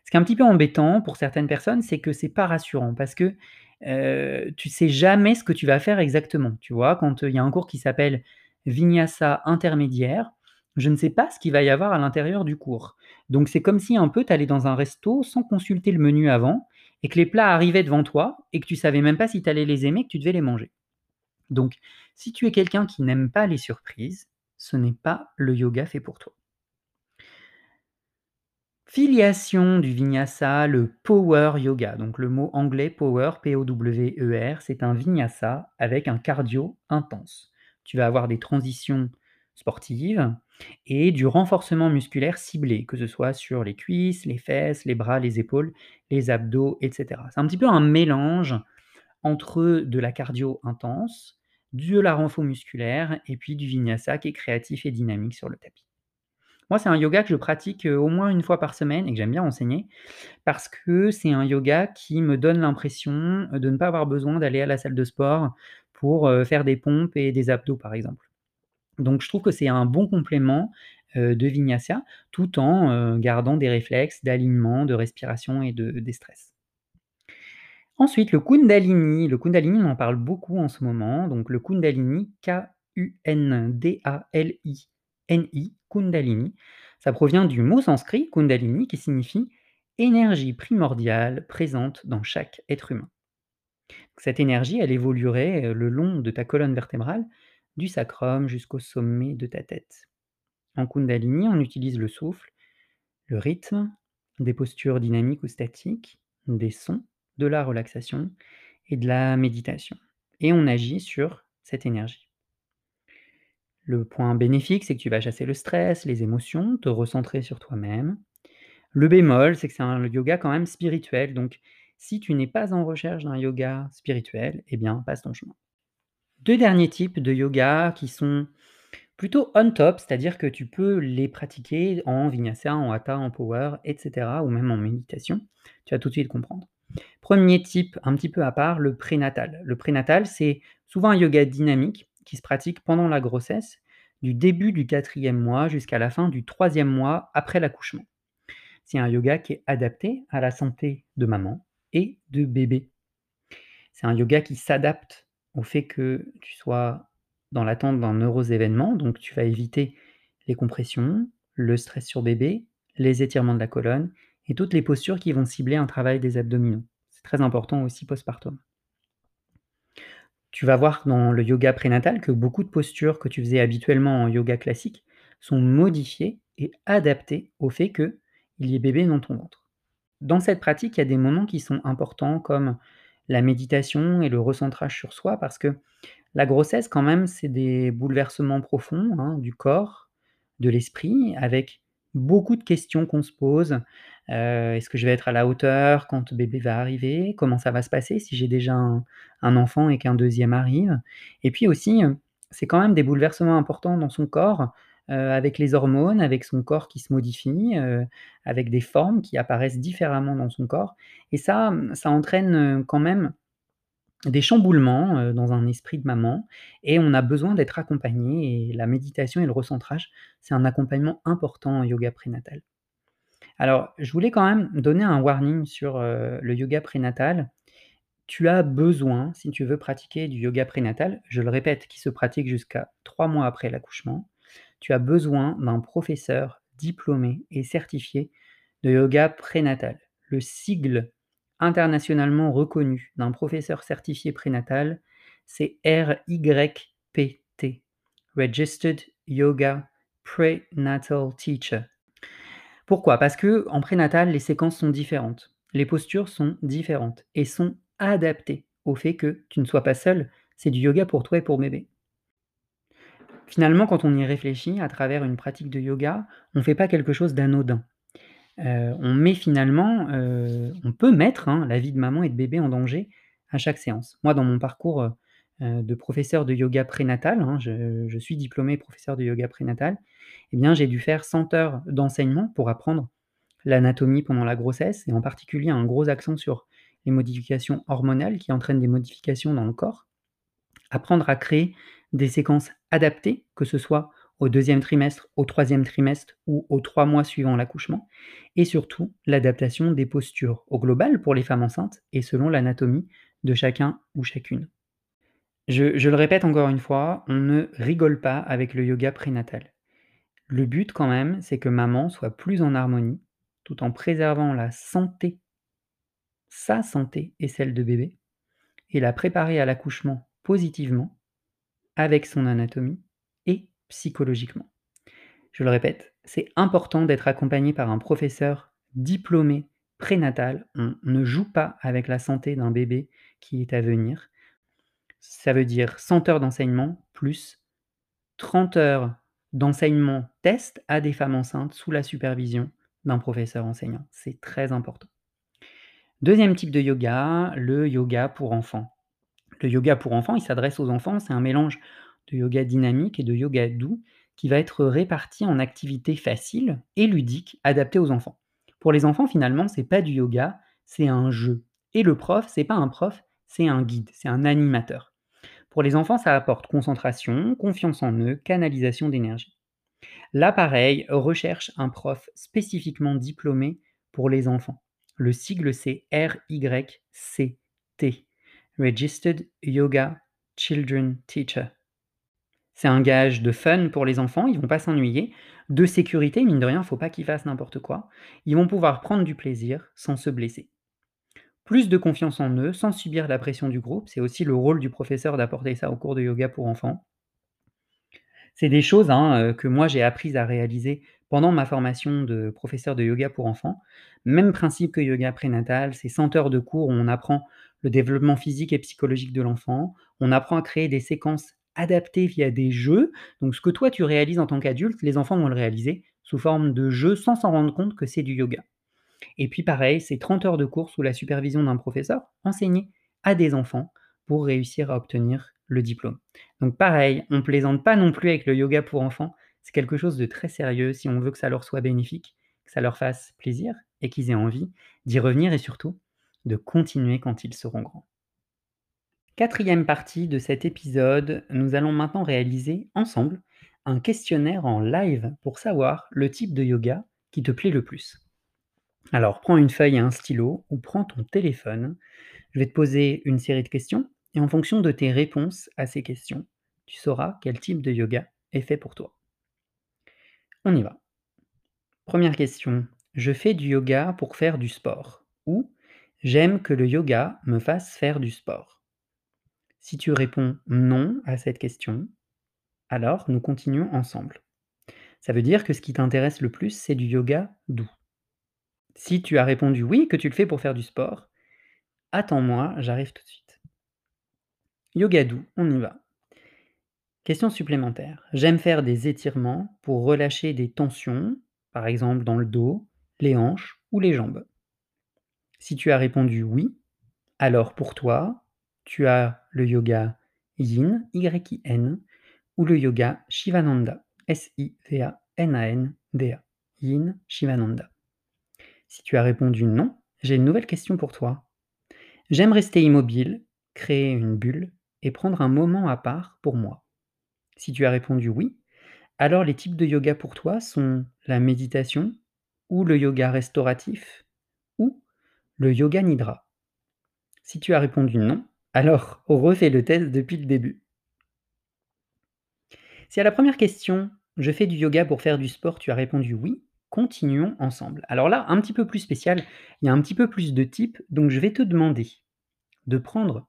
[SPEAKER 1] Ce qui est un petit peu embêtant pour certaines personnes, c'est que c'est pas rassurant parce que, heu, tu sais jamais ce que tu vas faire exactement. Tu vois? Quand, heu, il y a un cours qui s'appelle Vinyasa intermédiaire, je ne sais pas ce qu'il va y avoir à l'intérieur du cours. Donc c'est comme si un peu tu allais dans un resto sans consulter le menu avant et que les plats arrivaient devant toi et que tu savais même pas si tu allais les aimer, que tu devais les manger. Donc si tu es quelqu'un qui n'aime pas les surprises, ce n'est pas le yoga fait pour toi. Filiation du vinyasa, le power yoga. Donc le mot anglais power, P-O-W-E-R, c'est un vinyasa avec un cardio intense. Tu vas avoir des transitions sportives et du renforcement musculaire ciblé, que ce soit sur les cuisses, les fesses, les bras, les épaules, les abdos, etc. C'est un petit peu un mélange entre de la cardio intense, de la renfo musculaire et puis du vinyasa qui est créatif et dynamique sur le tapis. Moi, c'est un yoga que je pratique, heu, au moins une fois par semaine et que j'aime bien enseigner parce que c'est un yoga qui me donne l'impression, heu, de ne pas avoir besoin d'aller à la salle de sport pour, heu, faire des pompes et des abdos, par exemple. Donc je trouve que c'est un bon complément, de vinyasa, tout en, gardant des réflexes d'alignement, de respiration et de déstress. Ensuite, le kundalini. Le kundalini, on en parle beaucoup en ce moment. Donc le kundalini, K-U-N-D-A-L-I-N-I, kundalini, ça provient du mot sanskrit kundalini qui signifie énergie primordiale présente dans chaque être humain. Cette énergie, elle évoluerait, le long de ta colonne vertébrale, du sacrum jusqu'au sommet de ta tête. En kundalini, on utilise le souffle, le rythme, des postures dynamiques ou statiques, des sons, de la relaxation et de la méditation et on agit sur cette énergie. Le point bénéfique, c'est que tu vas chasser le stress, les émotions, te recentrer sur toi-même. Le bémol, c'est que c'est un yoga quand même spirituel, donc Si tu n'es pas en recherche d'un yoga spirituel, eh bien, passe ton chemin. 2 derniers types de yoga qui sont plutôt on top, c'est-à-dire que tu peux les pratiquer en vinyasa, en hatha, en power, et cetera, ou même en méditation. Tu vas tout de suite comprendre. Premier type, un petit peu à part, le prénatal. Le prénatal, c'est souvent un yoga dynamique qui se pratique pendant la grossesse, du début du quatrième mois jusqu'à la fin du troisième mois après l'accouchement. C'est un yoga qui est adapté à la santé de maman et de bébé. C'est un yoga qui s'adapte au fait que tu sois dans l'attente d'un heureux événement, donc tu vas éviter les compressions, le stress sur bébé, les étirements de la colonne et toutes les postures qui vont cibler un travail des abdominaux. C'est très important aussi postpartum. Tu vas voir dans le yoga prénatal que beaucoup de postures que tu faisais habituellement en yoga classique sont modifiées et adaptées au fait qu'il y ait bébé dans ton ventre. Dans cette pratique, il y a des moments qui sont importants comme la méditation et le recentrage sur soi parce que la grossesse quand même, c'est des bouleversements profonds, hein, du corps, de l'esprit, avec beaucoup de questions qu'on se pose. Heu, est-ce que je vais être à la hauteur quand bébé va arriver? Comment ça va se passer si j'ai déjà un enfant et qu'un deuxième arrive? Et puis aussi, heu, c'est quand même des bouleversements importants dans son corps, avec les hormones, avec son corps qui se modifie, heu, avec des formes qui apparaissent différemment dans son corps et ça, ça entraîne, heu, quand même des chamboulements, dans un esprit de maman et on a besoin d'être accompagné et la méditation et le recentrage, c'est un accompagnement important en yoga prénatal. Alors, je voulais quand même donner un warning sur, le yoga prénatal. Tu as besoin, si tu veux pratiquer du yoga prénatal, je le répète, qui se pratique jusqu'à 3 mois après l'accouchement, tu as besoin d'un professeur diplômé et certifié de yoga prénatal. Le sigle internationalement reconnu d'un professeur certifié prénatal, c'est RYPT, Registered Yoga Prenatal Teacher. Pourquoi? Parce que en prénatal, les séquences sont différentes, les postures sont différentes et sont adaptées au fait que tu ne sois pas seul, c'est du yoga pour toi et pour bébé. Finalement, quand on y réfléchit à travers une pratique de yoga, on ne fait pas quelque chose d'anodin. Heu, on met finalement, heu, on peut mettre, hein, la vie de maman et de bébé en danger à chaque séance. Moi, dans mon parcours, heu, de professeur de yoga prénatal, hein, je je suis diplômé professeur de yoga prénatal, eh bien, j'ai dû faire 100 heures d'enseignement pour apprendre l'anatomie pendant la grossesse et en particulier un gros accent sur les modifications hormonales qui entraînent des modifications dans le corps. Apprendre à créer des séquences adaptées, que ce soit au deuxième trimestre, au troisième trimestre ou aux 3 mois suivant l'accouchement et surtout l'adaptation des postures au global pour les femmes enceintes et selon l'anatomie de chacun ou chacune. Je le répète encore une fois, on ne rigole pas avec le yoga prénatal. Le but quand même, c'est que maman soit plus en harmonie, tout en préservant la santé, sa santé et celle de bébé et la préparer à l'accouchement positivement, avec son anatomie et psychologiquement. Je le répète, c'est important d'être accompagné par un professeur diplômé prénatal. On ne joue pas avec la santé d'un bébé qui est à venir. Ça veut dire 100 heures d'enseignement plus 30 heures d'enseignement test à des femmes enceintes sous la supervision d'un professeur enseignant. C'est très important. Deuxième type de yoga, le yoga pour enfants. Le yoga pour enfants, il s'adresse aux enfants, c'est un mélange de yoga dynamique et de yoga doux qui va être réparti en activités faciles et ludiques adaptées aux enfants. Pour les enfants, finalement, c'est pas du yoga, c'est un jeu. Et le prof, c'est pas un prof, c'est un guide, c'est un animateur. Pour les enfants, ça apporte concentration, confiance en eux, canalisation d'énergie. Là, pareil, recherche un prof spécifiquement diplômé pour les enfants. Le sigle, c'est RYCT, Registered Yoga Children Teacher. C'est un gage de fun pour les enfants, ils vont pas s'ennuyer, de sécurité, mine de rien, faut pas qu'ils fassent n'importe quoi. Ils vont pouvoir prendre du plaisir sans se blesser. Plus de confiance en eux, sans subir la pression du groupe, c'est aussi le rôle du professeur d'apporter ça au cours de yoga pour enfants. C'est des choses, hein, heu, que moi j'ai apprises à réaliser pendant ma formation de professeur de yoga pour enfants. Même principe que yoga prénatal, c'est 100 heures de cours où on apprend le développement physique et psychologique de l'enfant, on apprend à créer des séquences adaptées via des jeux. Donc ce que toi tu réalises en tant qu'adulte, les enfants vont le réaliser sous forme de jeu sans s'en rendre compte que c'est du yoga. Et puis pareil, c'est 30 heures de cours sous la supervision d'un professeur, enseigné à des enfants pour réussir à obtenir le diplôme. Donc pareil, on plaisante pas non plus avec le yoga pour enfants, c'est quelque chose de très sérieux si on veut que ça leur soit bénéfique, que ça leur fasse plaisir et qu'ils aient envie d'y revenir et surtout de continuer quand ils seront grands. Quatrième partie de cet épisode, nous allons maintenant réaliser ensemble un questionnaire en live pour savoir le type de yoga qui te plaît le plus. Alors prends une feuille et un stylo ou prends ton téléphone. Je vais te poser une série de questions et en fonction de tes réponses à ces questions, tu sauras quel type de yoga est fait pour toi. On y va. Première question. Je fais du yoga pour faire du sport ou j'aime que le yoga me fasse faire du sport. Si tu réponds non à cette question, alors nous continuons ensemble. Ça veut dire que ce qui t'intéresse le plus, c'est du yoga doux. Si tu as répondu oui, que tu le fais pour faire du sport, attends-moi, j'arrive tout de suite. Yoga doux, on y va. Question supplémentaire. J'aime faire des étirements pour relâcher des tensions, par exemple dans le dos, les hanches ou les jambes. Si tu as répondu oui, alors pour toi, tu as le yoga yin, Y-I-N, ou le yoga Shivananda, S-I-V-A-N-A-N-D-A, yin Shivananda. Si tu as répondu non, j'ai une nouvelle question pour toi. J'aime rester immobile, créer une bulle et prendre un moment à part pour moi. Si tu as répondu oui, alors les types de yoga pour toi sont la méditation ou le yoga restauratif le yoga nidra. Si tu as répondu non, alors refais le test depuis le début. Si à la première question, je fais du yoga pour faire du sport, tu as répondu oui, continuons ensemble. Alors là, un petit peu plus spécial, il y a un petit peu plus de types, donc je vais te demander de prendre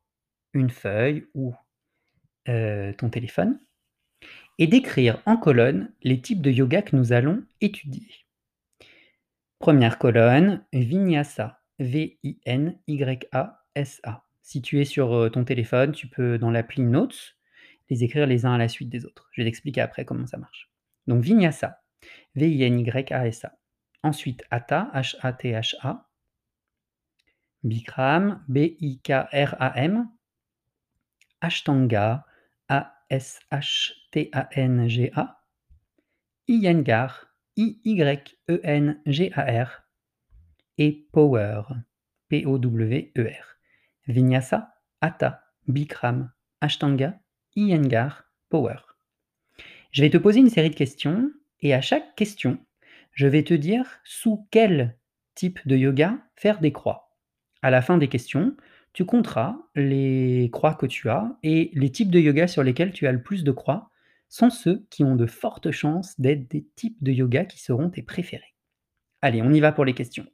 [SPEAKER 1] une feuille ou euh, ton téléphone et d'écrire en colonne les types de yoga que nous allons étudier. Première colonne, Vinyasa, V-I-N-Y-A-S-A. Si tu es sur euh, ton téléphone, tu peux dans l'appli Notes les écrire les uns à la suite des autres. Je vais t'expliquer après comment ça marche. Donc Vinyasa, V-I-N-Y-A-S-A. Ensuite, Hatha, H-A-T-H-A. Bikram, B-I-K-R-A-M. Ashtanga, A-S-H-T-A-N-G-A. Iyengar, I-Y-E-N-G-A-R. Et Power, P-O-W-E-R. Vinyasa, Hatha, Bikram, Ashtanga, Iyengar, Power. Je vais te poser une série de questions et à chaque question, je vais te dire sous quel type de yoga faire des croix. À la fin des questions, tu compteras les croix que tu as et les types de yoga sur lesquels tu as le plus de croix sont ceux qui ont de fortes chances d'être des types de yoga qui seront tes préférés. Allez, on y va pour les questions.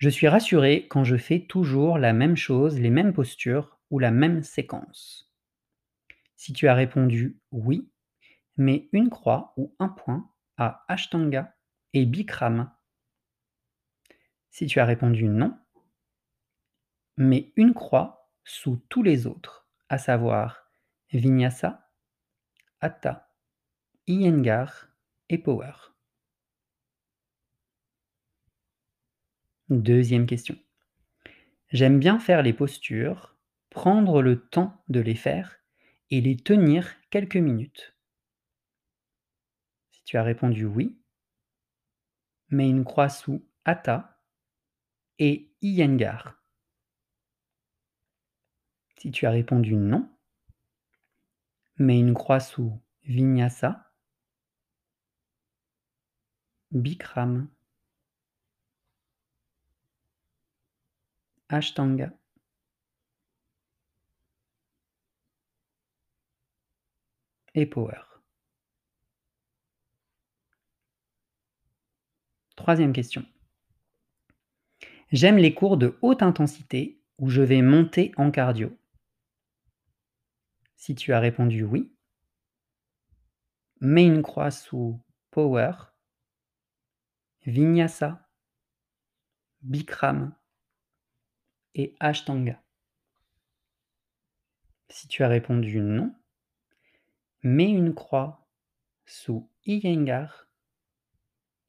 [SPEAKER 1] Je suis rassuré quand je fais toujours la même chose, les mêmes postures ou la même séquence. Si tu as répondu oui, mets une croix ou un point à Ashtanga et Bikram. Si tu as répondu non, mets une croix sous tous les autres, à savoir Vinyasa, Hatha, Iyengar et Power. Deuxième question. J'aime bien faire les postures, prendre le temps de les faire et les tenir quelques minutes. Si tu as répondu oui, mets une croix sous Hatha et Iyengar. Si tu as répondu non, mets une croix sous Vinyasa, Bikram, Ashtanga. Et Power. Troisième question. J'aime les cours de haute intensité où je vais monter en cardio. Si tu as répondu oui, mets une croix sous Power, Vinyasa, Bikram et Ashtanga. Si tu as répondu non, mets une croix sous Iyengar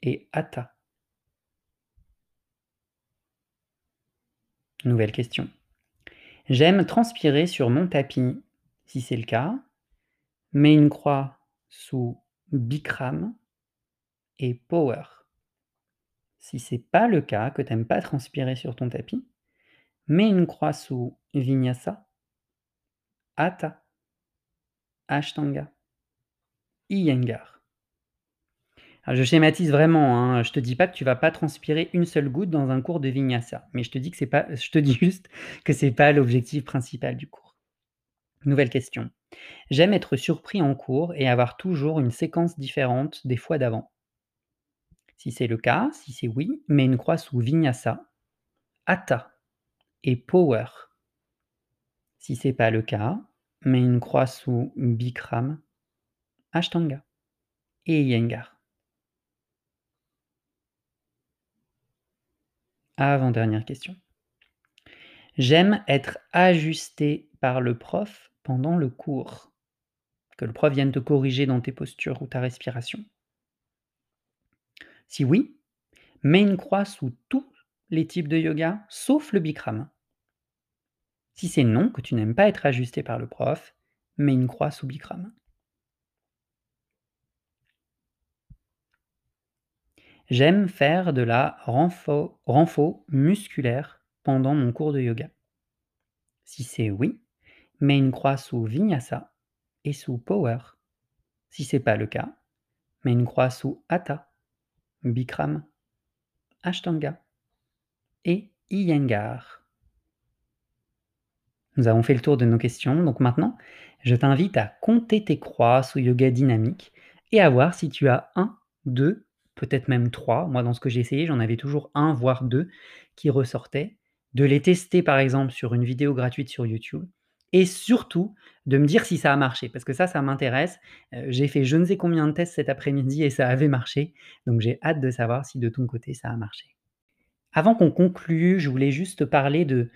[SPEAKER 1] et Hatha. Nouvelle question. J'aime transpirer sur mon tapis, si c'est le cas, mets une croix sous Bikram et Power. Si c'est pas le cas, que tu aimes pas transpirer sur ton tapis, mets une croix sous Vinyasa, Hatha, Ashtanga, Iyengar. Alors je schématise vraiment, hein, je te dis pas que tu vas pas transpirer une seule goutte dans un cours de Vinyasa, mais je te dis que pas je dis juste que c'est pas l'objectif principal du cours. Nouvelle question. J'aime être surpris en cours et avoir toujours une séquence différente des fois d'avant. Si c'est le cas, si c'est oui, mets une croix sous Vinyasa, Hatha et Power. Si c'est pas le cas, mets une croix sous Bikram, Ashtanga et Iyengar. Avant-dernière question. J'aime être ajusté par le prof pendant le cours. Que le prof vienne te corriger dans tes postures ou ta respiration. Si oui, mets une croix sous tous les types de yoga, sauf le Bikram. Si c'est non, que tu n'aimes pas être ajusté par le prof, mets une croix sous Bikram. J'aime faire de la renfo, musculaire pendant mon cours de yoga. Si c'est oui, mets une croix sous Vinyasa et sous Power. Si c'est pas le cas, mets une croix sous Hatha, Bikram, Ashtanga et Iyengar. Nous avons fait le tour de nos questions, donc maintenant, je t'invite à compter tes croix sous yoga dynamique et à voir si tu as un, deux peut-être même trois. Moi, dans ce que j'ai essayé, j'en avais toujours un, voire deux qui ressortaient. De les tester, par exemple, sur une vidéo gratuite sur YouTube. Et surtout, de me dire si ça a marché. Parce que ça, ça m'intéresse. Euh, j'ai fait je ne sais combien de tests cet après-midi et ça avait marché. Donc, j'ai hâte de savoir si de ton côté, ça a marché. Avant qu'on conclue, je voulais juste te parler de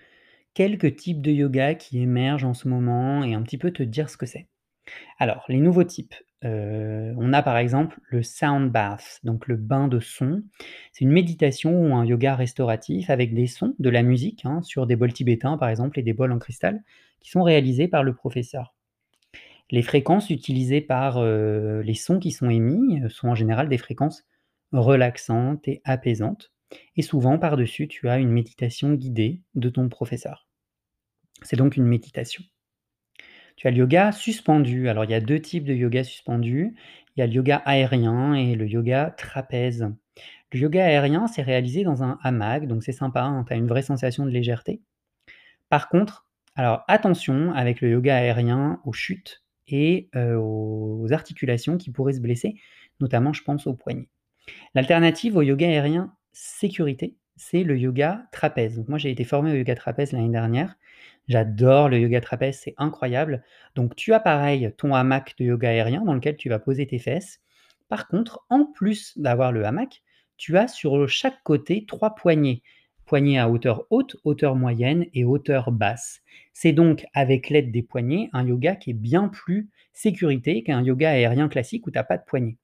[SPEAKER 1] quelques types de yoga qui émergent en ce moment et un petit peu te dire ce que c'est. Alors, les nouveaux types. Euh, on a par exemple le sound bath, donc le bain de son. C'est une méditation ou un yoga restauratif avec des sons, de la musique, hein, sur des bols tibétains par exemple et des bols en cristal, qui sont réalisés par le professeur. Les fréquences utilisées par euh, les sons qui sont émis euh, sont en général des fréquences relaxantes et apaisantes. Et souvent, par-dessus, tu as une méditation guidée de ton professeur. C'est donc une méditation. Tu as le yoga suspendu. Alors, il y a deux types de yoga suspendu. Il y a le yoga aérien et le yoga trapèze. Le yoga aérien, c'est réalisé dans un hamac, donc c'est sympa, hein, tu as une vraie sensation de légèreté. Par contre, alors attention avec le yoga aérien aux chutes et euh, aux articulations qui pourraient se blesser, notamment je pense aux poignets. L'alternative au yoga aérien sécurité, c'est le yoga trapèze. moi j'ai été formé au yoga trapèze l'année dernière J'adore le yoga trapèze, c'est incroyable. Donc tu as pareil ton hamac de yoga aérien dans lequel tu vas poser tes fesses. Par contre, en plus d'avoir le hamac, tu as sur chaque côté trois poignées. Poignées à hauteur haute, hauteur moyenne et hauteur basse. C'est donc avec l'aide des poignées un yoga qui est bien plus sécurité qu'un yoga aérien classique où tu n'as pas de poignées.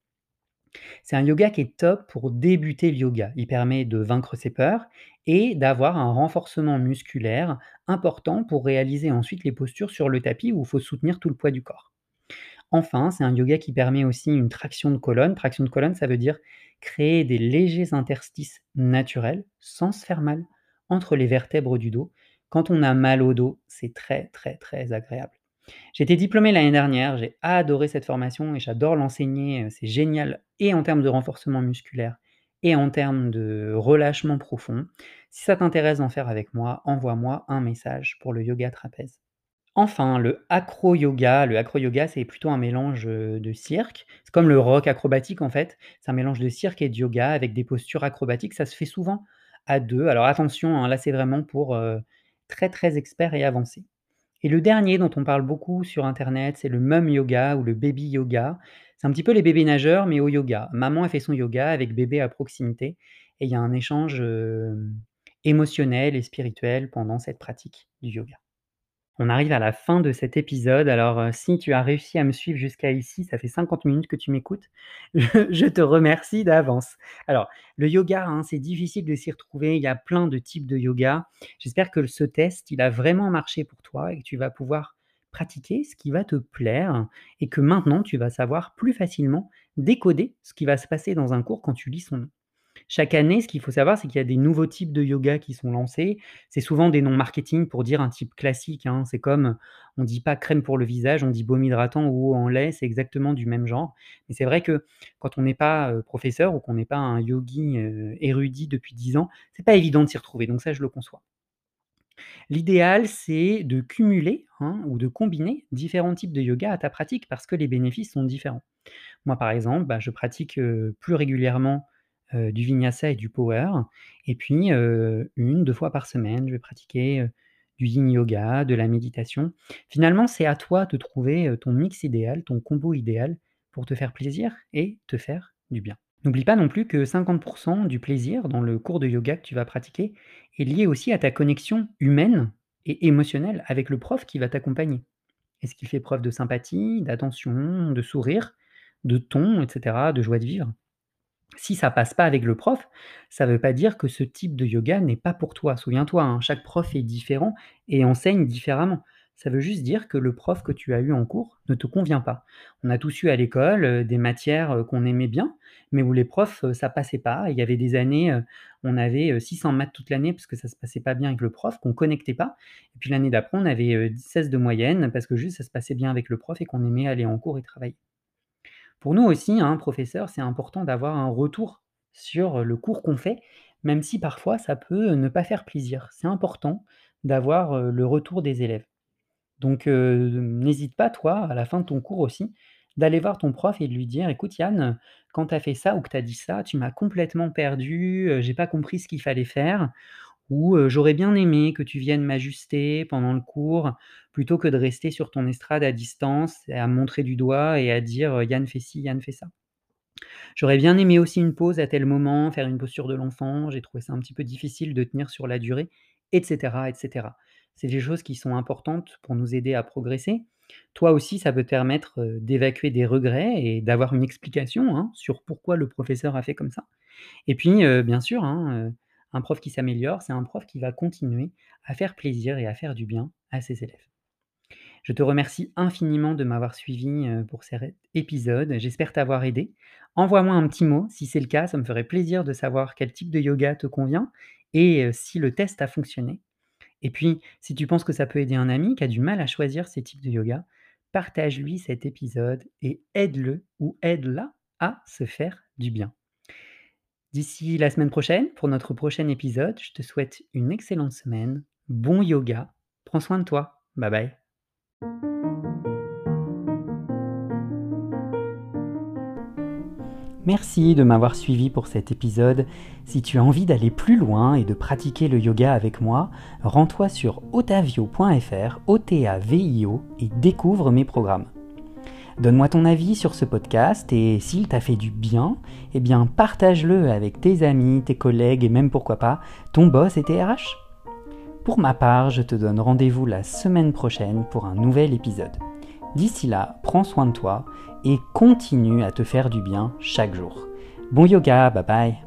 [SPEAKER 1] C'est un yoga qui est top pour débuter le yoga. Il permet de vaincre ses peurs et d'avoir un renforcement musculaire important pour réaliser ensuite les postures sur le tapis où il faut soutenir tout le poids du corps. Enfin, c'est un yoga qui permet aussi une traction de colonne. Traction de colonne, ça veut dire créer des légers interstices naturels sans se faire mal entre les vertèbres du dos. Quand on a mal au dos, c'est très très très agréable. J'ai été diplômé l'année dernière, j'ai adoré cette formation et j'adore l'enseigner, c'est génial et en termes de renforcement musculaire et en termes de relâchement profond. Si ça t'intéresse d'en faire avec moi, envoie-moi un message pour le yoga trapèze. Enfin, le acro-yoga. Le acro-yoga, c'est plutôt un mélange de cirque. C'est comme le rock acrobatique en fait. C'est un mélange de cirque et de yoga avec des postures acrobatiques. Ça se fait souvent à deux. Alors attention, hein, là c'est vraiment pour très très experts et avancés. Et le dernier dont on parle beaucoup sur internet, c'est le mum yoga ou le baby yoga. C'est un petit peu les bébés nageurs, mais au yoga. Maman a fait son yoga avec bébé à proximité et il y a un échange, émotionnel et spirituel pendant cette pratique du yoga. On arrive à la fin de cet épisode. Alors, heu, si tu as réussi à me suivre jusqu'à ici, ça fait 50 minutes que tu m'écoutes. (laughs) Je te remercie d'avance. Alors, le yoga, hein, c'est difficile de s'y retrouver. Il y a plein de types de yoga. J'espère que ce test, il a vraiment marché pour toi et que tu vas pouvoir pratiquer ce qui va te plaire et que maintenant tu vas savoir plus facilement décoder ce qui va se passer dans un cours quand tu lis son nom. Chaque année, ce qu'il faut savoir, c'est qu'il y a des nouveaux types de yoga qui sont lancés. C'est souvent des noms marketing pour dire un type classique, hein. C'est comme, on dit pas crème pour le visage, on dit baume hydratant ou en lait, c'est exactement du même genre. Mais c'est vrai que quand on n'est pas, professeur ou qu'on n'est pas un yogi, érudit depuis 10 ans, c'est pas évident de s'y retrouver, donc ça, je le conçois. L'idéal, c'est de cumuler, hein, ou de combiner différents types de yoga à ta pratique parce que les bénéfices sont différents. Moi, par exemple, bah, je pratique, plus régulièrement, heu, du vinyasa et du power et puis, heu, 1-2 fois par semaine, je vais pratiquer, heu, du yin yoga, de la méditation. Finalement, c'est à toi de trouver, ton mix idéal, ton combo idéal pour te faire plaisir et te faire du bien. N'oublie pas non plus que 50% du plaisir dans le cours de yoga que tu vas pratiquer est lié aussi à ta connexion humaine et émotionnelle avec le prof qui va t'accompagner. Est-ce qu'il fait preuve de sympathie, d'attention, de sourire, de ton et cetera, de joie de vivre? Si ça passe pas avec le prof, ça veut pas dire que ce type de yoga n'est pas pour toi. Souviens-toi, hein, chaque prof est différent et enseigne différemment. Ça veut juste dire que le prof que tu as eu en cours ne te convient pas. On a tous eu à l'école, heu, des matières, heu, qu'on aimait bien, mais où les profs, heu, ça passait pas. Il y avait des années, on avait, heu, 6 en maths toute l'année parce que ça se passait pas bien avec le prof, qu'on connectait pas et puis l'année d'après, on avait, heu, 16 de moyenne parce que juste ça se passait bien avec le prof et qu'on aimait aller en cours et travailler. Pour nous aussi, hein, professeurs, c'est important d'avoir un retour sur le cours qu'on fait, même si parfois ça peut ne pas faire plaisir. C'est important d'avoir, le retour des élèves. Donc, n'hésite pas toi, à la fin de ton cours aussi, d'aller voir ton prof et de lui dire: «Écoute Yann, quand tu as fait ça ou que tu as dit ça, tu m'as complètement perdu, j'ai pas compris ce qu'il fallait faire» ou, «J'aurais bien aimé que tu viennes m'ajuster pendant le cours, plutôt que de rester sur ton estrade à distance et à montrer du doigt et à dire, "Yann fait ci, Yann fait ça"». J'aurais bien aimé aussi une pause à tel moment, faire une posture de l'enfant, j'ai trouvé ça un petit peu difficile de tenir sur la durée» et cetera et cetera. C'est des choses qui sont importantes pour nous aider à progresser. Toi aussi, ça peut te permettre, d'évacuer des regrets et d'avoir une explication, hein, sur pourquoi le professeur a fait comme ça. Et puis, bien sûr, hein, un prof qui s'améliore, c'est un prof qui va continuer à faire plaisir et à faire du bien à ses élèves. Je te remercie infiniment de m'avoir suivi, heu, pour cet épisode. J'espère t'avoir aidé. Envoie-moi un petit mot si c'est le cas, ça me ferait plaisir de savoir quel type de yoga te convient et heu, si le test a fonctionné. Et puis, si tu penses que ça peut aider un ami qui a du mal à choisir ces types de yoga, partage-lui cet épisode et aide-le ou aide-la à se faire du bien. D'ici la semaine prochaine, pour notre prochain épisode, je te souhaite une excellente semaine, bon yoga, prends soin de toi. Bye bye. Merci de m'avoir suivi pour cet épisode. Si tu as envie d'aller plus loin et de pratiquer le yoga avec moi, rends-toi sur otavio.fr, O-T-A-V-I-O, et découvre mes programmes. Donne-moi ton avis sur ce podcast et s'il t'a fait du bien, eh bien partage-le avec tes amis, tes collègues et même pourquoi pas ton boss et tes RH. Pour ma part, je te donne rendez-vous la semaine prochaine pour un nouvel épisode. D'ici là, prends soin de toi et continue à te faire du bien chaque jour. Bon yoga, bye bye